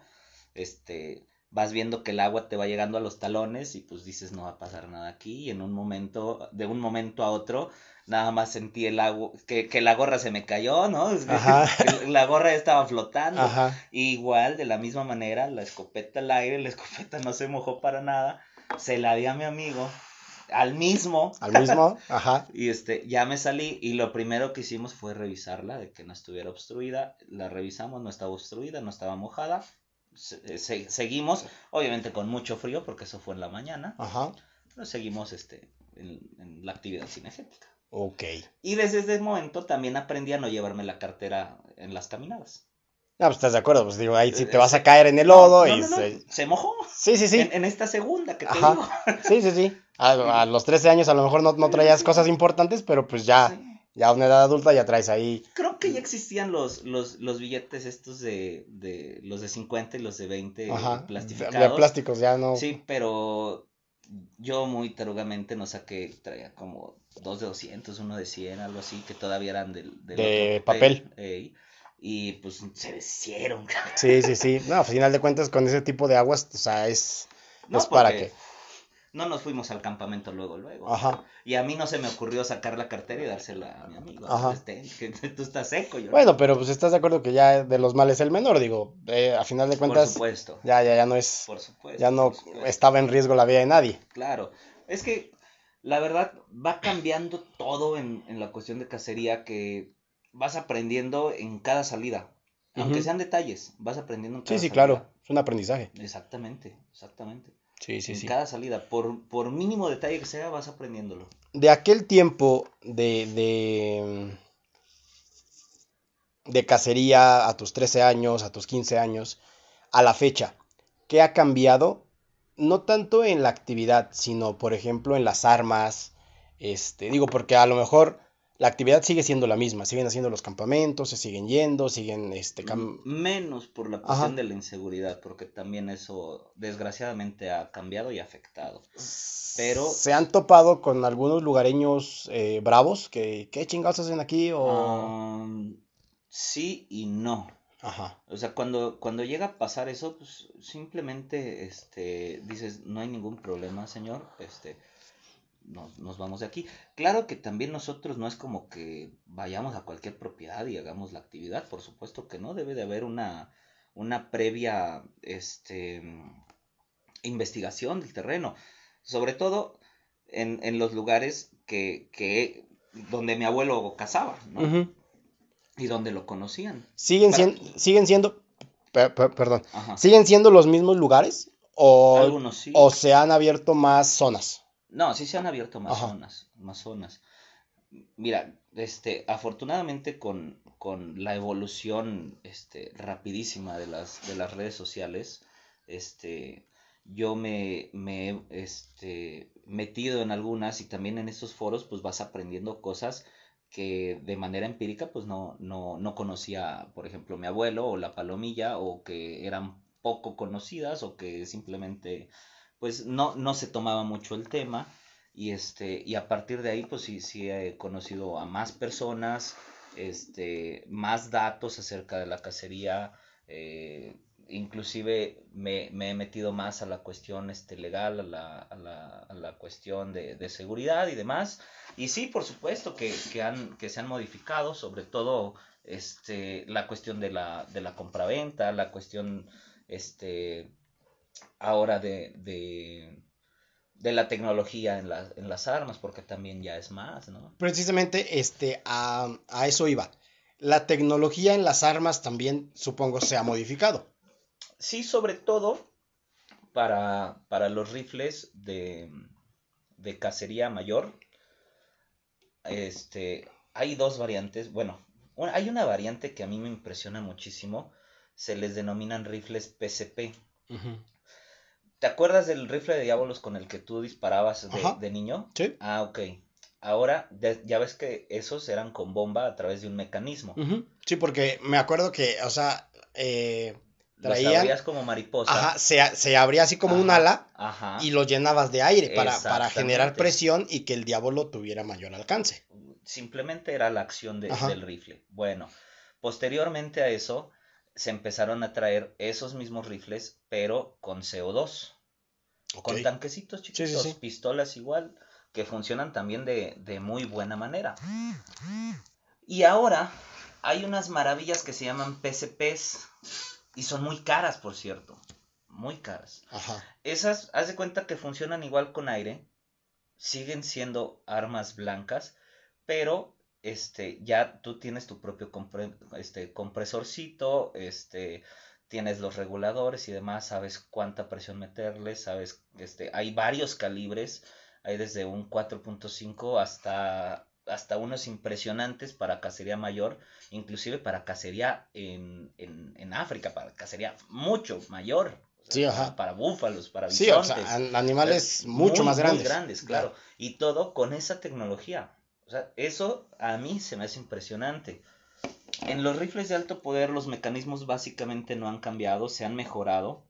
este, vas viendo que el agua te va llegando a los talones y pues dices no va a pasar nada aquí y en un momento, de un momento a otro, nada más sentí el agua, que, que la gorra se me cayó, ¿no? Ajá. La gorra estaba flotando. Ajá. Igual, de la misma manera, la escopeta al aire, la escopeta no se mojó para nada, se la di a mi amigo, al mismo, Al mismo, ajá. y este, ya me salí y lo primero que hicimos fue revisarla, de que no estuviera obstruida. La revisamos, no estaba obstruida, no estaba mojada. Se- se- seguimos, obviamente con mucho frío, porque eso fue en la mañana, Ajá. pero seguimos este, en, en la actividad cinegética. Ok. Y desde ese momento también aprendí a no llevarme la cartera en las caminadas. No, pues estás de acuerdo, pues digo, ahí sí te vas a caer en el lodo no, y no, se- se mojó. Sí, sí, sí. En, en esta segunda que te Ajá. digo. Sí, sí, sí. A, a los 13 años a lo mejor no, no traías cosas importantes, pero pues ya, Sí. ya a una edad adulta ya traes ahí. Creo que ya existían los, los, los billetes estos de, de los de 50 y los de 20 Ajá. Plastificados. de plásticos, ya no. Sí, pero yo muy tarugamente no saqué, traía como dos de 200, uno de 100, algo así, que todavía eran del, del De otro papel. ey, y pues se deshicieron. Sí, sí, sí. No, a final de cuentas con ese tipo de aguas, o sea, es, No, es para que. No nos fuimos al campamento luego, luego. Ajá. Y a mí no se me ocurrió sacar la cartera y dársela a mi amigo. Ajá. Este, que tú estás seco, yo. Bueno, pero pues estás de acuerdo que ya de los males el menor, digo, eh, a final de por cuentas, supuesto. ya, ya, ya no es, Por supuesto. ya no por supuesto. estaba en riesgo la vida de nadie. Claro, es que la verdad va cambiando todo en, en la cuestión de cacería que vas aprendiendo en cada salida. Aunque sean detalles, vas aprendiendo en Sí, cada sí, salida. claro, es un aprendizaje. Exactamente, exactamente. Sí, sí, en sí. cada salida, por, por mínimo detalle que sea, vas aprendiéndolo. De aquel tiempo de, de, de cacería a tus 13 años, a tus 15 años, a la fecha, ¿qué ha cambiado? No tanto en la actividad, sino, por ejemplo, en las armas. Este, digo, porque a lo mejor la actividad sigue siendo la misma, siguen haciendo los campamentos, se siguen yendo, siguen, este, cam- Menos por la cuestión Ajá. de la inseguridad, porque también eso desgraciadamente ha cambiado y afectado. Pero- se han topado con algunos lugareños eh, bravos que, ¿qué chingados hacen aquí? O... Um, sí y no. Ajá. O sea, cuando, cuando llega a pasar eso, pues simplemente este, dices, no hay ningún problema, señor, este, nos, nos vamos de aquí. Claro que también nosotros no es como que vayamos a cualquier propiedad y hagamos la actividad, por supuesto que no, debe de haber una, una previa este, investigación del terreno, sobre todo en, en los lugares que, que, donde mi abuelo cazaba. Y donde lo conocían. ¿Siguen, Para- sien- siguen siendo, per- per- perdón, Ajá. siguen siendo los mismos lugares o, sí. o se han abierto más zonas? No, sí se han abierto más Ajá. zonas, más zonas. Mira, este, afortunadamente con, con la evolución este, rapidísima de las, de las redes sociales, este, yo me, me he este, metido en algunas y también en estos foros pues vas aprendiendo cosas que de manera empírica pues no, no, no conocía, por ejemplo, mi abuelo o la palomilla o que eran poco conocidas o que simplemente pues no, no se tomaba mucho el tema y este y a partir de ahí pues sí, sí he conocido a más personas este más datos acerca de la cacería eh, inclusive me, me he metido más a la cuestión este legal a la, a la, a la cuestión de, de seguridad y demás. Y sí por supuesto que, que han que se han modificado sobre todo este la cuestión de la de la compraventa la cuestión este ahora de, de, de la tecnología en, la- en las armas, porque también ya es más, ¿no? Precisamente este, a, a eso iba. La tecnología en las armas también, supongo, se ha modificado. Sí, sobre todo para, para los rifles de, de cacería mayor. Este, hay dos variantes. Bueno, hay una variante que a mí me impresiona muchísimo. Se les denominan rifles PCP. ¿Te acuerdas del rifle de diablos con el que tú disparabas de, niño? Sí. Ah, ok. Ahora de- ya ves que esos eran con bomba a través de un mecanismo. Sí, porque me acuerdo que, o sea, eh, Los abrías como mariposa. ajá, se, se abría así como un ala Ajá. y lo llenabas de aire para, para generar presión y que el diablo tuviera mayor alcance. Simplemente era la acción de- del rifle. Bueno, posteriormente a eso se empezaron a traer esos mismos rifles, pero con CO2. Ok. Con tanquecitos sí, chiquitos, sí. pistolas igual, que funcionan también de, de muy buena manera. Y ahora hay unas maravillas que se llaman PCPs y son muy caras, por cierto. Muy caras. Ajá. Esas, haz de cuenta que funcionan igual con aire, siguen siendo armas blancas, pero este, ya tú tienes tu propio compre- este, compresorcito, este, tienes los reguladores y demás, sabes cuánta presión meterle, sabes, este, hay varios calibres, hay desde un 4.5 hasta hasta unos impresionantes para cacería mayor, inclusive para cacería en, en, en África, para cacería mucho mayor. Sí, ajá. Para búfalos, para Sí, o bisontes. sea, animales mucho Muy, más grandes. Muy grandes, claro. Y todo con esa tecnología. O sea, eso a mí se me hace impresionante. En los rifles de alto poder los mecanismos básicamente no han cambiado, se han mejorado,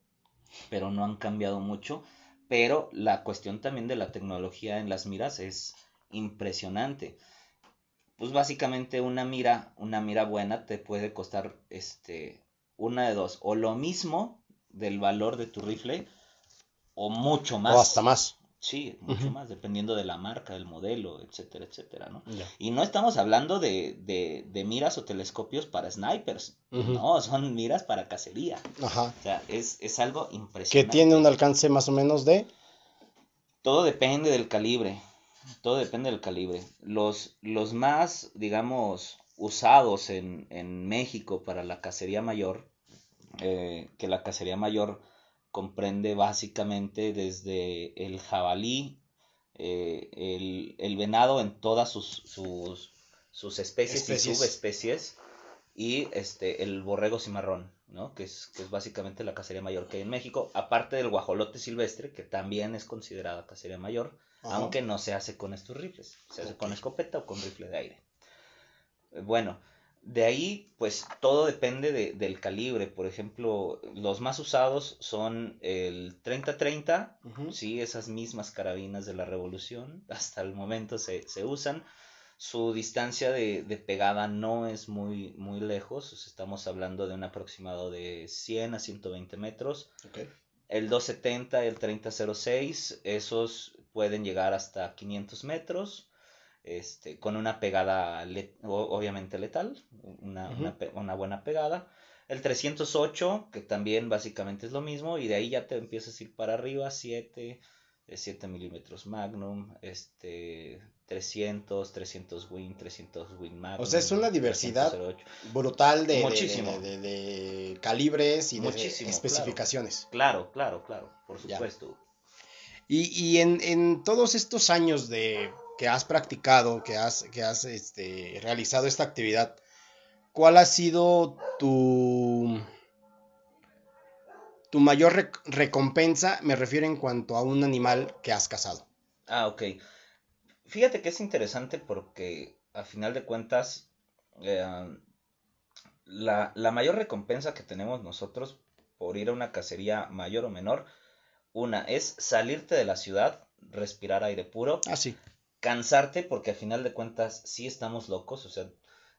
pero no han cambiado mucho. Pero la cuestión también de la tecnología en las miras es impresionante. Pues básicamente una mira, una mira buena te puede costar este una de dos, o lo mismo del valor de tu rifle o mucho más. O hasta más. Sí, mucho más, dependiendo de la marca, del modelo, etcétera, etcétera, ¿no? Y no estamos hablando de, de, de miras o telescopios para snipers, no, son miras para cacería. Ajá. O sea, es, es algo Que impresionante. tiene un alcance más o menos de. Todo depende del calibre, todo depende del calibre. Los, los más, digamos, usados en, en México para la cacería mayor, eh, que la cacería mayor comprende básicamente desde el jabalí, eh, el, el venado en todas sus, sus, sus especies, Especies. y subespecies, y este, el borrego cimarrón, ¿no? que, es, que es básicamente la cacería mayor que hay en México, aparte del guajolote silvestre, que también es considerada cacería mayor, Ajá. aunque no se hace con estos rifles, se hace con escopeta o con rifle de aire. Bueno, de ahí, pues todo depende de- del calibre. Por ejemplo, los más usados son el 30-30, Ujú. sí, esas mismas carabinas de la revolución, hasta el momento se, se usan. Su distancia de, de pegada no es muy, muy lejos, estamos hablando de un aproximado de 100 a 120 metros. Ok. El 270, el 3006, esos pueden llegar hasta 500 metros, este, con una pegada le- o- obviamente letal, una, Ujú. una pe- una buena pegada. El 308, que también básicamente es lo mismo, y de ahí ya te empiezas a ir para arriba, 7, 7 milímetros Magnum, este, 300, 300 Win, 300 Win Magnum. O sea, es una diversidad 308. Brutal de, de- Muchísimo. de, de- de calibres y de Muchísimo, especificaciones. Claro, claro, claro, por Ya. supuesto. Y, y en, en todos estos años de que has practicado, que has, que has este, realizado esta actividad, ¿cuál ha sido tu, tu mayor rec- recompensa? Me refiero en cuanto a un animal que has cazado. Ah, ok. Fíjate que es interesante porque a final de cuentas eh, la, la mayor recompensa que tenemos nosotros por ir a una cacería mayor o menor, una es salirte de la ciudad, respirar aire puro, Ah, sí. Cansarte porque a final de cuentas sí estamos locos, o sea,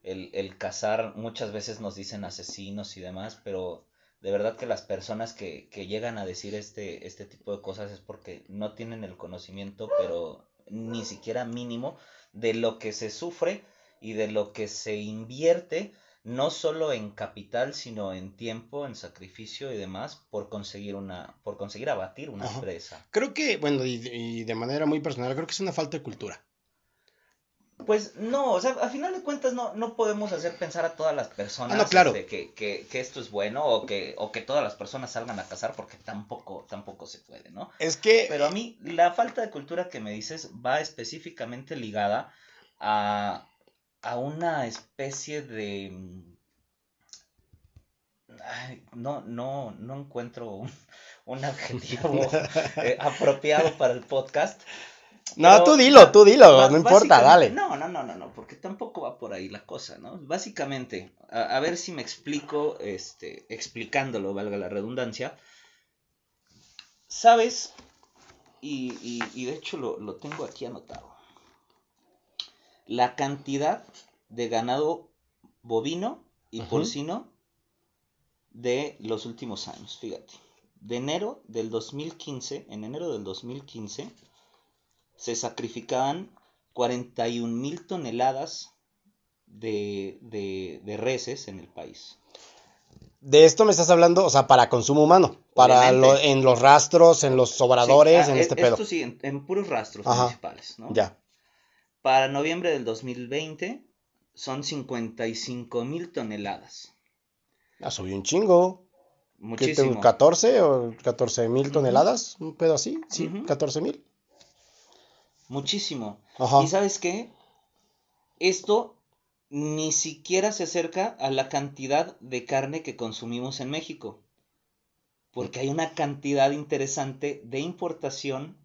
el, el cazar muchas veces nos dicen asesinos y demás, pero de verdad que las personas que, que llegan a decir este, este tipo de cosas es porque no tienen el conocimiento, pero ni siquiera mínimo, de lo que se sufre y de lo que se invierte, no solo en capital, sino en tiempo, en sacrificio y demás, por conseguir una, por conseguir abatir una Ajá. presa. Creo que, bueno, y, y de manera muy personal, creo que es una falta de cultura. Pues no, o sea, a final de cuentas no, no podemos hacer pensar a todas las personas Ah, no, claro. este, que, que, que esto es bueno o que, o que todas las personas salgan a cazar porque tampoco, tampoco se puede, ¿no? Es que... Pero a mí la falta de cultura que me dices va específicamente ligada a, a una especie de... mm, ay, no, no, no encuentro un, un adjetivo eh, apropiado para el podcast. no, pero- tú dilo, tú dilo, no importa, dale. No, no, no, no, no, porque tampoco va por ahí la cosa, ¿no? Básicamente, a, a ver si me explico, este, explicándolo, valga la redundancia. ¿Sabes? Y, y, y de hecho lo, lo tengo aquí anotado. La cantidad de ganado bovino y porcino de los últimos años, fíjate. De enero del 2015, en enero del 2015, se sacrificaban 41 mil toneladas de, de, de reses en el país. De esto me estás hablando, o sea, para consumo humano, para lo- en los rastros, en los sobradores, Sí, ah, en este pedo. Esto sí, en, en puros rastros Ajá. municipales, ¿no? Ya. Para noviembre del 2020 son 55 mil toneladas. Ah, subió un chingo. ¿Qué te- Muchísimo. 14 o 14 mil toneladas? ¿Un pedo así? Sí, Ujú. 14 mil. Muchísimo. Ajá. ¿Y sabes qué? esto ni siquiera se acerca a la cantidad de carne que consumimos en México. Porque hay una cantidad interesante de importación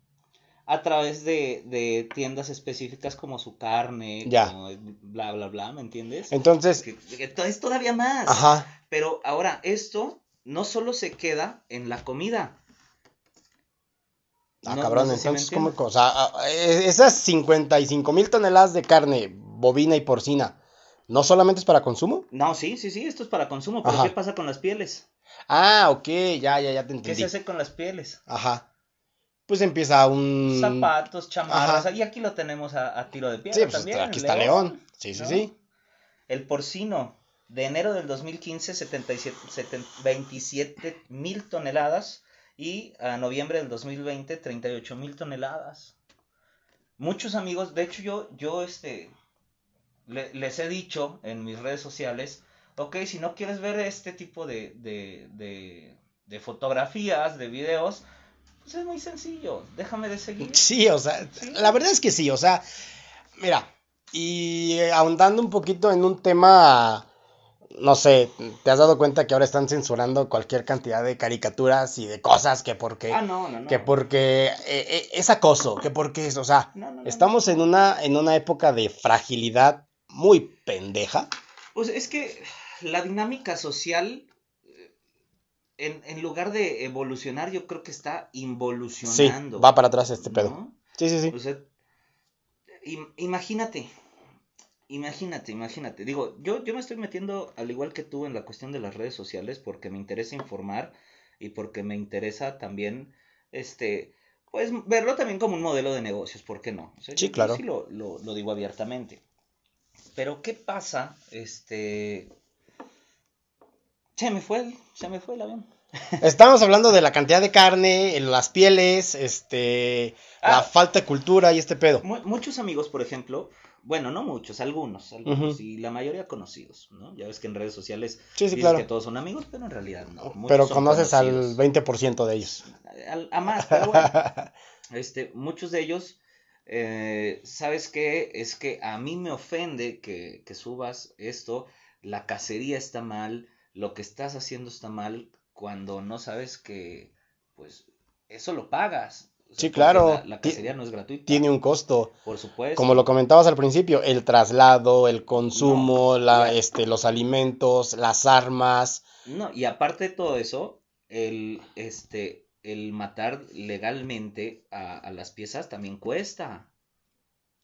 a través de, de tiendas específicas como su carne, Ya. como bla, bla, bla, ¿me entiendes? Entonces, Que- es todavía más. ajá, Pero ahora, esto no solo se queda en la comida. ah, No- cabrón, no sé si entonces, ¿cómo, o sea, ah, eh, esas 55 mil toneladas de carne bovina y porcina, ¿no solamente es para consumo? No, sí, sí, sí, esto es para consumo. Pero Ajá. ¿qué pasa con las pieles? Ah, ok, ya, ya, ya te ¿Qué entendí. se hace con las pieles? Ajá. Pues empieza un... Zapatos, chamarras. Ajá. Y aquí lo tenemos a, a tiro de piedra Sí, pues también. aquí está León. Sí, sí, ¿no? sí. El porcino, de enero del 2015, 77, 70 27 mil toneladas. Y a noviembre del 2020, 38 mil toneladas. Muchos amigos, de hecho yo, yo este, le- les he dicho en mis redes sociales, ok, si no quieres ver este tipo de, de, de, de fotografías, de videos, pues es muy sencillo, déjame de seguir. Sí, o sea, Sí. la verdad es que sí, o sea, mira, y ahondando un poquito en un tema, no sé, te has dado cuenta que ahora están censurando cualquier cantidad de caricaturas y de cosas que porque, Ah, no, no, no. que porque eh, eh, es acoso, que porque es, o sea, estamos en una, en una época de fragilidad muy pendeja. Pues es que la dinámica social, en, en lugar de evolucionar, yo creo que está Sí, involucionando. va para atrás este pedo. ¿no? Sí, sí, sí. O sea, im- imagínate, imagínate, imagínate. Digo, yo, yo me estoy metiendo, al igual que tú, en la cuestión de las redes sociales porque me interesa informar y porque me interesa también, este, pues verlo también como un modelo de negocios, ¿por qué no? O sea, Sí, yo- yo claro. sí lo, lo, lo digo abiertamente. Pero, ¿qué pasa? Este... Se me fue, el- se me fue el avión. Estamos hablando de la cantidad de carne, las pieles, este, la Ah. falta de cultura y este pedo. Mu- muchos amigos, por ejemplo, bueno, no muchos, algunos, algunos, y la mayoría conocidos, ¿no? Ya ves que en redes sociales Sí, sí, dices claro. que todos son amigos, pero en realidad no. muchos Pero conoces al conocidos. 20% de ellos. Al- a más, pero bueno, este, muchos de ellos, eh, ¿sabes qué? Es que a mí me ofende que, que subas esto, la cacería está mal, lo que estás haciendo está mal, cuando no sabes que, pues, eso lo pagas. O sea, Sí, claro. La, cacería no es gratuita. Tiene un costo. Por supuesto. Como lo comentabas al principio, el traslado, el consumo, No, la, ya. este, los alimentos, las armas. No, y aparte de todo eso, el, este, el matar legalmente a, a las piezas también cuesta.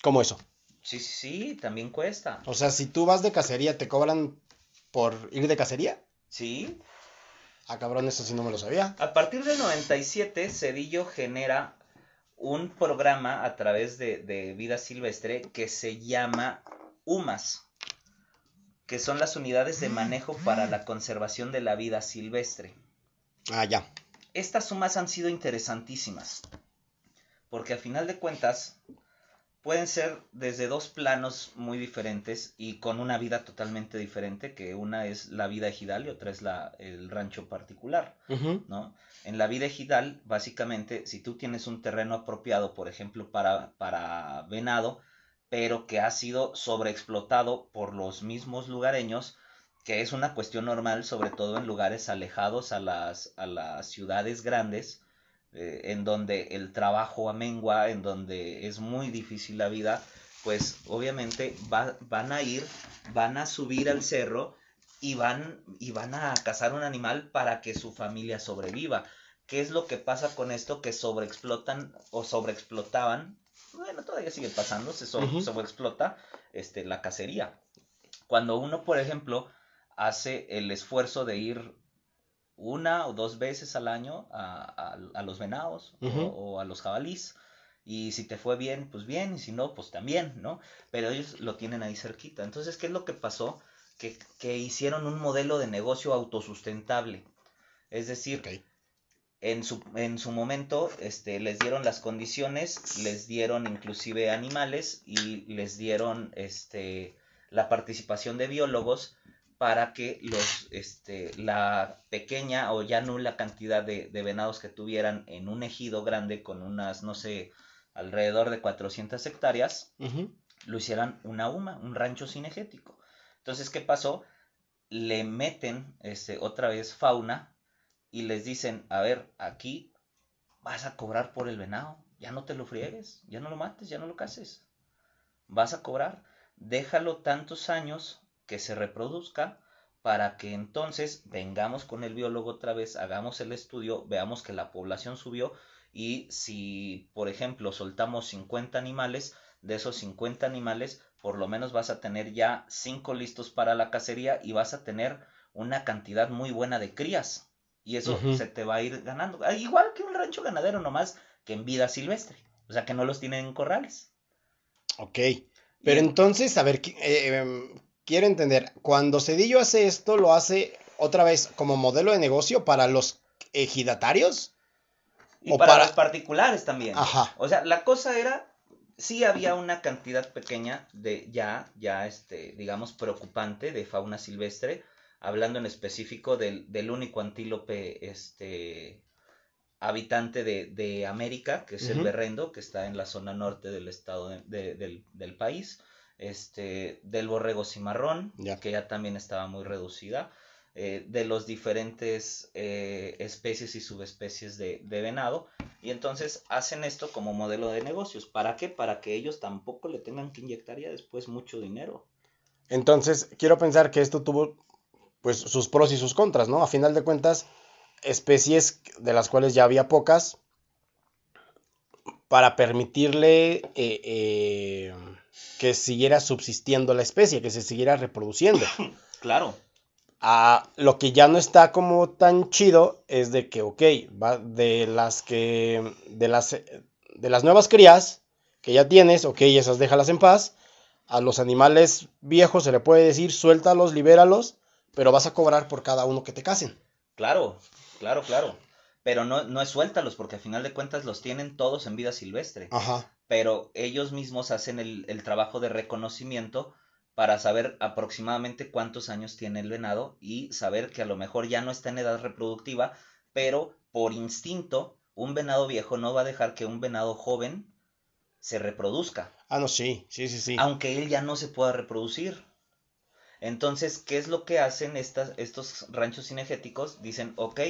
¿Cómo eso? Sí, sí, sí, también cuesta. O sea, si tú vas de cacería, ¿te cobran por ir de cacería? Sí. Ah, cabrón, eso sí no me lo sabía. A partir del 97, Cedillo genera un programa a través de, de vida silvestre que se llama UMAS, que son las unidades de manejo para la conservación de la vida silvestre. Ah, ya. Estas sumas han sido interesantísimas, porque a final de cuentas pueden ser desde dos planos muy diferentes y con una vida totalmente diferente, que una es la vida ejidal y otra es la, el rancho particular. ¿no? En la vida ejidal, básicamente, si tú tienes un terreno apropiado, por ejemplo, para, para venado, pero que ha sido sobreexplotado por los mismos lugareños, que es una cuestión normal, sobre todo en lugares alejados a las, a las ciudades grandes, eh, en donde el trabajo amengua, en donde es muy difícil la vida, pues obviamente va- van a ir, van a subir al cerro y van, y van a cazar un animal para que su familia sobreviva. ¿Qué es lo que pasa con esto? Que sobreexplotan o sobreexplotaban, bueno, todavía sigue pasando, se so- Ujú. sobreexplota este, la cacería. Cuando uno, por ejemplo, hace el esfuerzo de ir una o dos veces al año a, a- a los venados o- a los jabalís. Y si te fue bien, pues bien, y si no, pues también, ¿no? Pero ellos lo tienen ahí cerquita. Entonces, ¿qué es lo que pasó? Que, que hicieron un modelo de negocio autosustentable. Es decir, Ok. en su, en su momento este, les dieron las condiciones, les dieron inclusive animales y les dieron este, la participación de biólogos para que los, este, la pequeña o ya nula cantidad de, de venados que tuvieran en un ejido grande con unas, no sé, alrededor de 400 hectáreas, lo hicieran una UMA, un rancho cinegético. Entonces, ¿qué pasó? Le meten este, otra vez fauna y les dicen, a ver, aquí vas a cobrar por el venado, ya no te lo friegues, ya no lo mates, ya no lo cases, vas a cobrar, déjalo tantos años que se reproduzca para que entonces vengamos con el biólogo otra vez, hagamos el estudio, veamos que la población subió y si, por ejemplo, soltamos 50 animales, de esos 50 animales, por lo menos vas a tener ya 5 listos para la cacería y vas a tener una cantidad muy buena de crías. Y eso se te va a ir ganando. Ah, igual que un rancho ganadero, nomás que en vida silvestre. O sea, que no los tienen en corrales. Ok. Pero entonces, a ver, eh, em, quiero entender, cuando Cedillo hace esto, lo hace otra vez como modelo de negocio para los ejidatarios. Y para, los particulares también. Ajá. O sea, la cosa era, sí había una cantidad pequeña de ya, ya, este, digamos, preocupante de fauna silvestre, hablando en específico del, único antílope, este, habitante de, América, que es el berrendo, que está en la zona norte del estado del, del, país, este, del borrego cimarrón, que ya también estaba muy reducida, eh, de los diferentes eh, especies y subespecies de, venado. Y entonces hacen esto como modelo de negocios. ¿Para qué? Para que ellos tampoco le tengan que inyectar ya después mucho dinero. Entonces, quiero pensar que esto tuvo pues sus pros y sus contras, ¿no? A final de cuentas, especies de las cuales ya había pocas, para permitirle eh, que siguiera subsistiendo la especie, que se siguiera reproduciendo. Claro. Ah, lo que ya no está como tan chido es de que, ok, va de las que, de las, de las nuevas crías que ya tienes, ok, esas déjalas en paz. A los animales viejos se le puede decir, suéltalos, libéralos, pero vas a cobrar por cada uno que te casen. Claro, claro, claro. Pero no, no es suéltalos, porque al final de cuentas los tienen todos en vida silvestre. Ajá. Pero ellos mismos hacen el, el trabajo de reconocimiento para saber aproximadamente cuántos años tiene el venado y saber que a lo mejor ya no está en edad reproductiva, pero por instinto un venado viejo no va a dejar que un venado joven se reproduzca. Ah, no, sí, sí, sí, sí. Aunque él ya no se pueda reproducir. Entonces, ¿qué es lo que hacen estas, estos ranchos cinegéticos? Dicen, ok,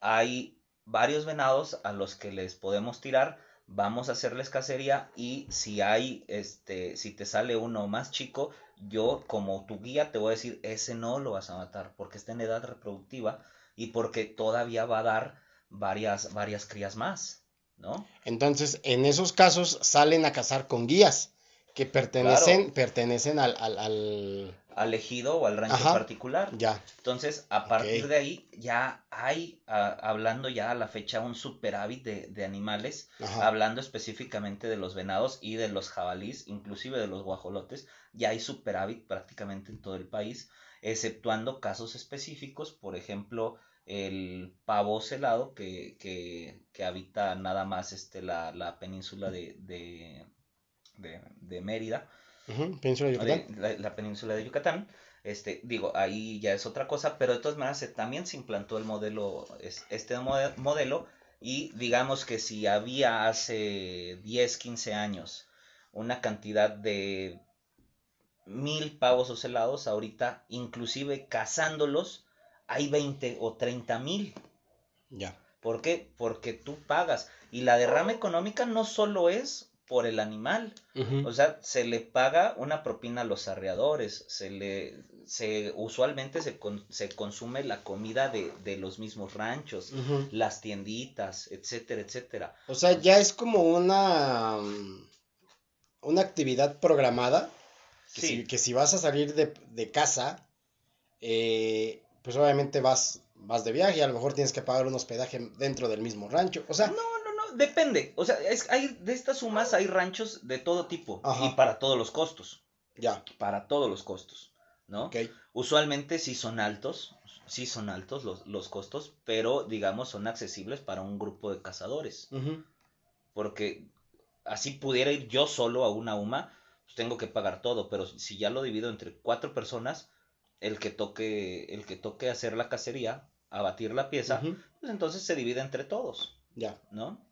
hay varios venados a los que les podemos tirar, vamos a hacerles cacería y si hay, este, si te sale uno más chico, yo como tu guía te voy a decir, ese no lo vas a matar porque está en edad reproductiva y porque todavía va a dar varias, varias crías más, ¿no? Entonces, en esos casos salen a cazar con guías que pertenecen, pertenecen al, al, al, ejido o al rancho particular. Ya. Entonces, a partir de ahí ya hay, hablando ya a la fecha, un superávit de, de animales, hablando específicamente de los venados y de los jabalís, inclusive de los guajolotes, ya hay superávit prácticamente en todo el país, exceptuando casos específicos, por ejemplo, el pavo celado que, que, que habita nada más este, la, la península de de, Mérida. Península de Yucatán. la, península de Yucatán. Este, digo, ahí ya es otra cosa, pero de todas maneras también se implantó el modelo, este modelo, y digamos que si había hace 10, 15 años una cantidad de mil pavos ocelados, ahorita inclusive cazándolos hay 20 o 30 mil. Ya. ¿Por qué? Porque tú pagas. Y la derrama económica no solo es por el animal. O sea, se le paga una propina a los arreadores, se le, se, usualmente se, se consume la comida de, de los mismos ranchos, las tienditas, etcétera, etcétera. O sea, ya es como una, una actividad programada, que, si, que si vas a salir de, de casa, eh, pues obviamente vas, vas de viaje, a lo mejor tienes que pagar un hospedaje dentro del mismo rancho, o sea... No, depende. O sea, es, hay, de estas sumas hay ranchos de todo tipo y para todos los costos. Ya. Para todos los costos, ¿no? Usualmente sí son altos, sí son altos los, los, costos, pero digamos son accesibles para un grupo de cazadores. Porque así pudiera ir yo solo a una UMA, pues tengo que pagar todo, pero si ya lo divido entre cuatro personas, el que toque, el que toque hacer la cacería, abatir la pieza, pues entonces se divide entre todos. Ya. ¿No?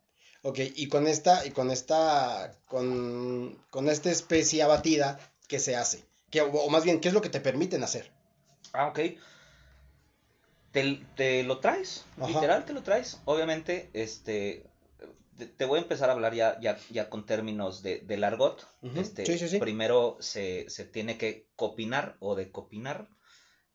Ok, y con esta, y con esta, con, con esta especie abatida, ¿qué se hace? ¿Qué, o más bien, ¿qué es lo que te permiten hacer? Ah, ok. Te, te lo traes, Ajá. literal te lo traes. Obviamente, este, te, voy a empezar a hablar ya, ya, ya con términos de, del argot. Este, sí, sí, sí. Primero se, se tiene que copinar o decopinar.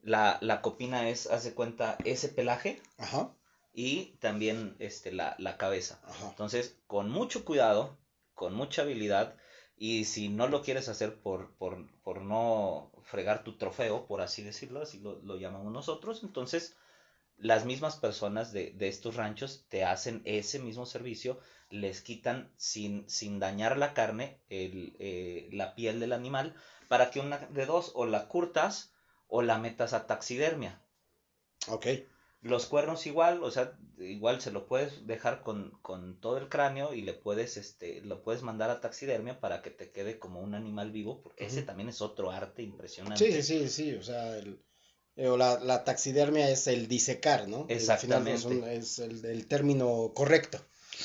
La, la copina es, haz de cuenta, ese pelaje Ajá, y también este, la, la cabeza. ajá. Entonces, con mucho cuidado, con mucha habilidad, y si no lo quieres hacer por, por, por no fregar tu trofeo, por así decirlo, así lo, lo llamamos nosotros, entonces las mismas personas de, de estos ranchos te hacen ese mismo servicio, les quitan sin, sin dañar la carne, el, eh, la piel del animal, para que una de dos, o la curtas o la metas a taxidermia. Ok, Los cuernos igual, o sea, igual se lo puedes dejar con, con todo el cráneo y le puedes, este, lo puedes mandar a taxidermia para que te quede como un animal vivo, porque ese también es otro arte impresionante. sí, sí, sí, sí, o sea, el, eh, o la, la taxidermia es el disecar, ¿no? Al final es, un- Exactamente. es el, el término correcto.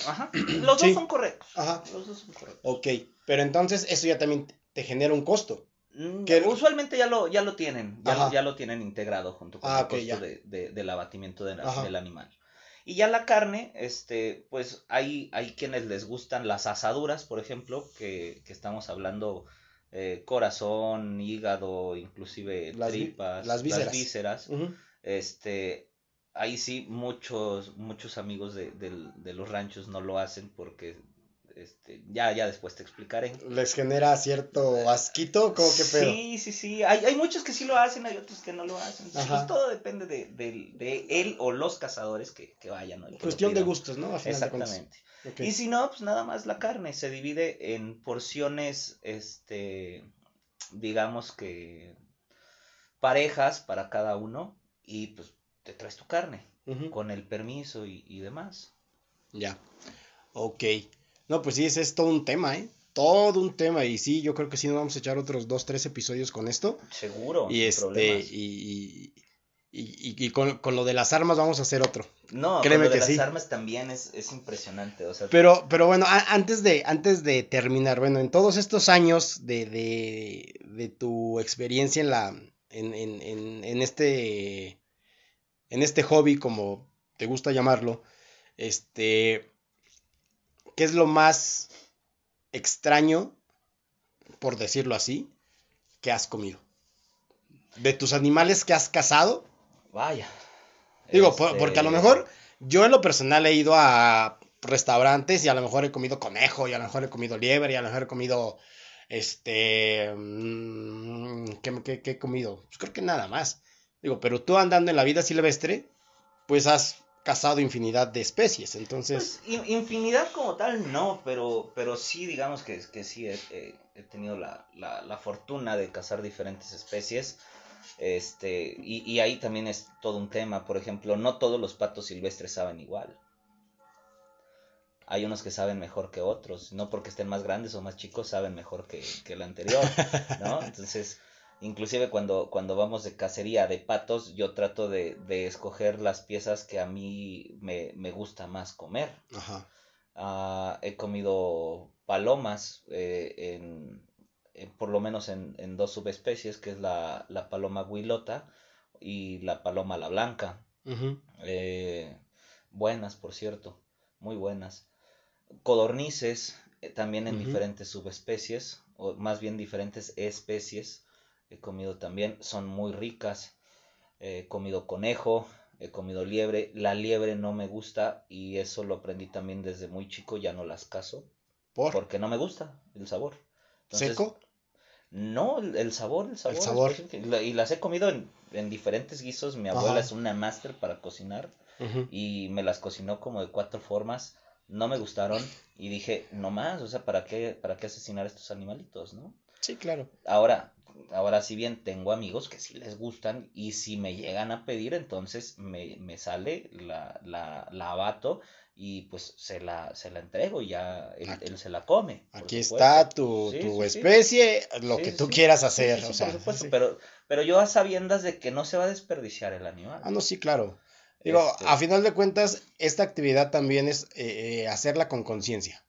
Ajá, los Sí. dos son correctos. Ajá, Los dos son correctos. ok, pero entonces eso ya también te genera un costo. Mm, Usualmente ya lo, ya lo tienen, ya lo, ya lo tienen integrado junto con Ah, el ok, costo de, de- del abatimiento de del animal. Y ya la carne, este, pues hay, hay quienes les gustan las asaduras, por ejemplo, que, que estamos hablando eh, corazón, hígado, inclusive Las tripas, las vísceras. Este, ahí sí muchos, muchos amigos de, de los ranchos no lo hacen porque este, ya, ya después te explicaré. Les genera cierto asquito, ¿cómo que pedo? Sí, sí, sí. Hay, hay muchos que sí lo hacen, hay otros que no lo hacen. Pues Ajá. todo depende de, de- de él o los cazadores que, que vayan. Cuestión de gustos, ¿no? A final de cuentas. Exactamente. Y si no, pues nada más la carne se divide en porciones, este, digamos que parejas para cada uno y pues te traes tu carne con el permiso y, y demás. Ya. Ok. No, pues sí, ese es todo un tema, ¿eh? Todo un tema. Y sí, yo creo que sí nos vamos a echar otros dos, tres episodios con esto. Seguro. Y este, y, y, y- y- y con, con lo de las armas vamos a hacer otro. No, créeme con lo de que las sí. armas también es, es impresionante. O sea, Pero, pero bueno, a- antes de, antes de terminar, bueno, en todos estos años de, de, de tu experiencia en la, en, en, en, en este, en este hobby, como te gusta llamarlo, este, ¿qué es lo más extraño, por decirlo así, que has comido? De tus animales que has cazado, vaya. Digo, Este, porque a lo mejor yo en lo personal he ido a restaurantes y a lo mejor he comido conejo y a lo mejor he comido liebre y a lo mejor he comido este mm, ¿qué, qué- qué he comido? Pues creo que nada más. Digo, pero tú andando en la vida silvestre, pues has cazado infinidad de especies, entonces Pues, in- infinidad como tal, no, pero, pero sí, digamos que, que sí he, he- he tenido la, la, la fortuna de cazar diferentes especies. Este, y, y ahí también es todo un tema. Por ejemplo, no todos los patos silvestres saben igual. Hay unos que saben mejor que otros, no porque estén más grandes o más chicos, saben mejor que, que el anterior, ¿no? Entonces, inclusive cuando, cuando vamos de cacería de patos, yo trato de, de escoger las piezas que a mí me, me gusta más comer. ajá. Ah, he comido palomas, eh, en, en- por lo menos en, en dos subespecies, que es la, la paloma huilota y la paloma la blanca. Eh, buenas, por cierto, muy buenas. Codornices, eh, también en diferentes subespecies, o más bien diferentes especies. He comido también, son muy ricas. He comido conejo, he comido liebre. La liebre no me gusta y eso lo aprendí también desde muy chico, ya no las caso, ¿Por? porque no me gusta el sabor. Entonces, ¿Seco? No, el, el sabor, el sabor. es sabor. Y la- Y las he comido en, en diferentes guisos. Mi abuela Ajá. es una máster para cocinar y me las cocinó como de cuatro formas. No me gustaron y dije, no más, o sea, ¿para qué, para qué asesinar a estos animalitos, no? Sí, claro. Ahora, ahora si bien tengo amigos que sí les gustan y si me llegan a pedir, entonces me, me sale, la, la, la abato y pues se la, se la entrego y ya él, Aquí- él se la come. Aquí está tu, Sí, tu sí, sí. especie, lo que tú quieras hacer, o sea, por supuesto, sí. pero, pero yo a sabiendas de que no se va a desperdiciar el animal. Ah, no, sí, claro. Digo, Este. a final de cuentas, esta actividad también es eh, hacerla con conciencia.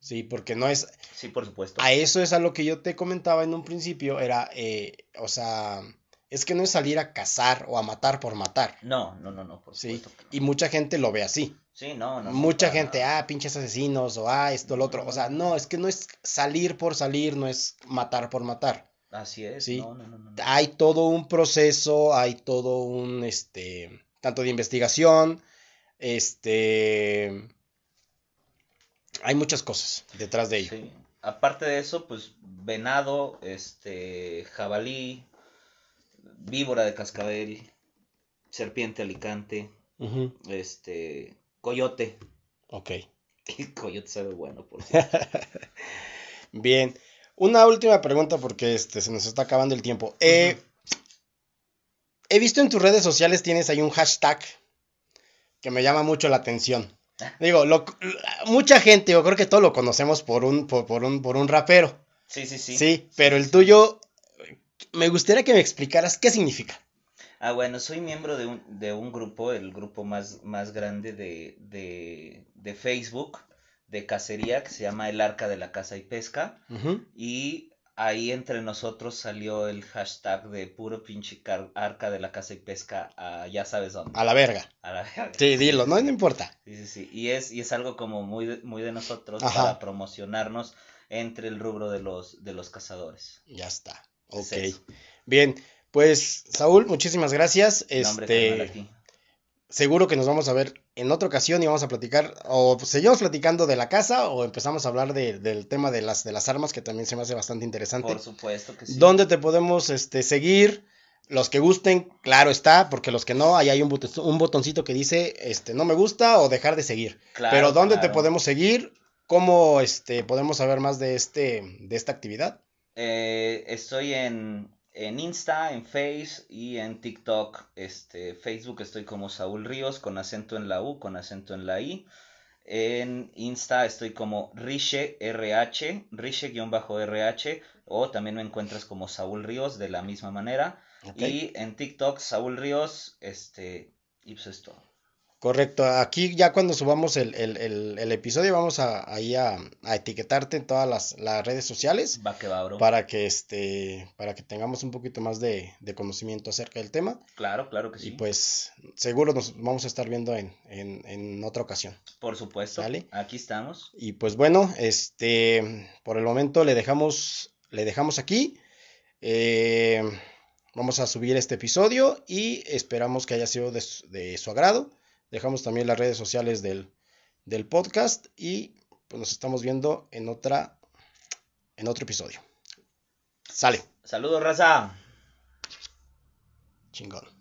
¿sí? Porque no es, Sí, por supuesto. a eso es a lo que yo te comentaba en un principio, era, eh, o sea, es que no es salir a cazar o a matar por matar, No, no, no, no, por ¿sí? supuesto. que no. Y mucha gente lo ve así. Sí, no, no. Mucha gente, nada. ah, pinches asesinos, o ah, esto, lo otro. O sea, no, es que no es salir por salir, no es matar por matar. Así es. Sí. No, no, no, no. Hay todo un proceso, hay todo un, este, tanto de investigación, este, hay muchas cosas detrás de ello. Sí. Aparte de eso, pues venado, este, jabalí, víbora de cascabel, serpiente alicante, este, coyote. Ok. El coyote sabe bueno, por cierto. Bien. Una última pregunta porque este, se nos está acabando el tiempo. Eh, he visto en tus redes sociales tienes ahí un hashtag que me llama mucho la atención. Digo, lo- mucha gente, yo creo que todos lo conocemos por un, por, por un, por un rapero. Sí, sí, sí. Sí, pero el tuyo, me gustaría que me explicaras qué significa. Ah, bueno, soy miembro de un, de un grupo, el grupo más, más grande de, de, de Facebook, de cacería, que se llama El Arca de la Caza y Pesca. Ujú. Y ahí entre nosotros salió el hashtag de puro pinche arca de la caza y pesca a ya sabes dónde. A la verga. A la verga. Sí, dilo, no, no importa. Sí, sí, sí. Y es, y es algo como muy de, muy de nosotros Ajá. para promocionarnos entre el rubro de los, de los cazadores. Ya está. Es Ok. Bien, pues Saúl, muchísimas gracias. No, hombre, Este. Seguro que nos vamos a ver en otra ocasión y vamos a platicar, o seguimos platicando de la casa, o empezamos a hablar de- del tema de las, de las armas, que también se me hace bastante interesante. Por supuesto que sí. ¿Dónde te podemos este, seguir? Los que gusten, claro está, porque los que no, ahí hay un, botoncito- un botoncito que dice este, no me gusta o dejar de seguir. Claro, Pero ¿dónde te podemos seguir? ¿Cómo este, podemos saber más de, este, de esta actividad? Eh, estoy en, en Insta, en Face y en TikTok. Este, Facebook estoy como Saúl Ríos con acento en la U, con acento en la I. En Insta estoy como Riche RH, Riche-RH, o también me encuentras como Saúl Ríos de la misma manera. Y en TikTok, Saúl Ríos, este, y pues es todo. Correcto, aquí ya cuando subamos el, el- el- el episodio vamos a, ahí a, a etiquetarte en todas las, las redes sociales Va que va, bro. para que este para que tengamos un poquito más de, de conocimiento acerca del tema Claro, claro que sí. y pues seguro nos vamos a estar viendo en, en, en otra ocasión. Por supuesto. Sale. Aquí estamos. Y pues bueno, este por el momento le dejamos le dejamos aquí. Eh, vamos a subir este episodio y esperamos que haya sido de, de su agrado. Dejamos también las redes sociales del, del podcast y pues nos estamos viendo en otra en otro episodio. Sale, Saludos, raza. chingón.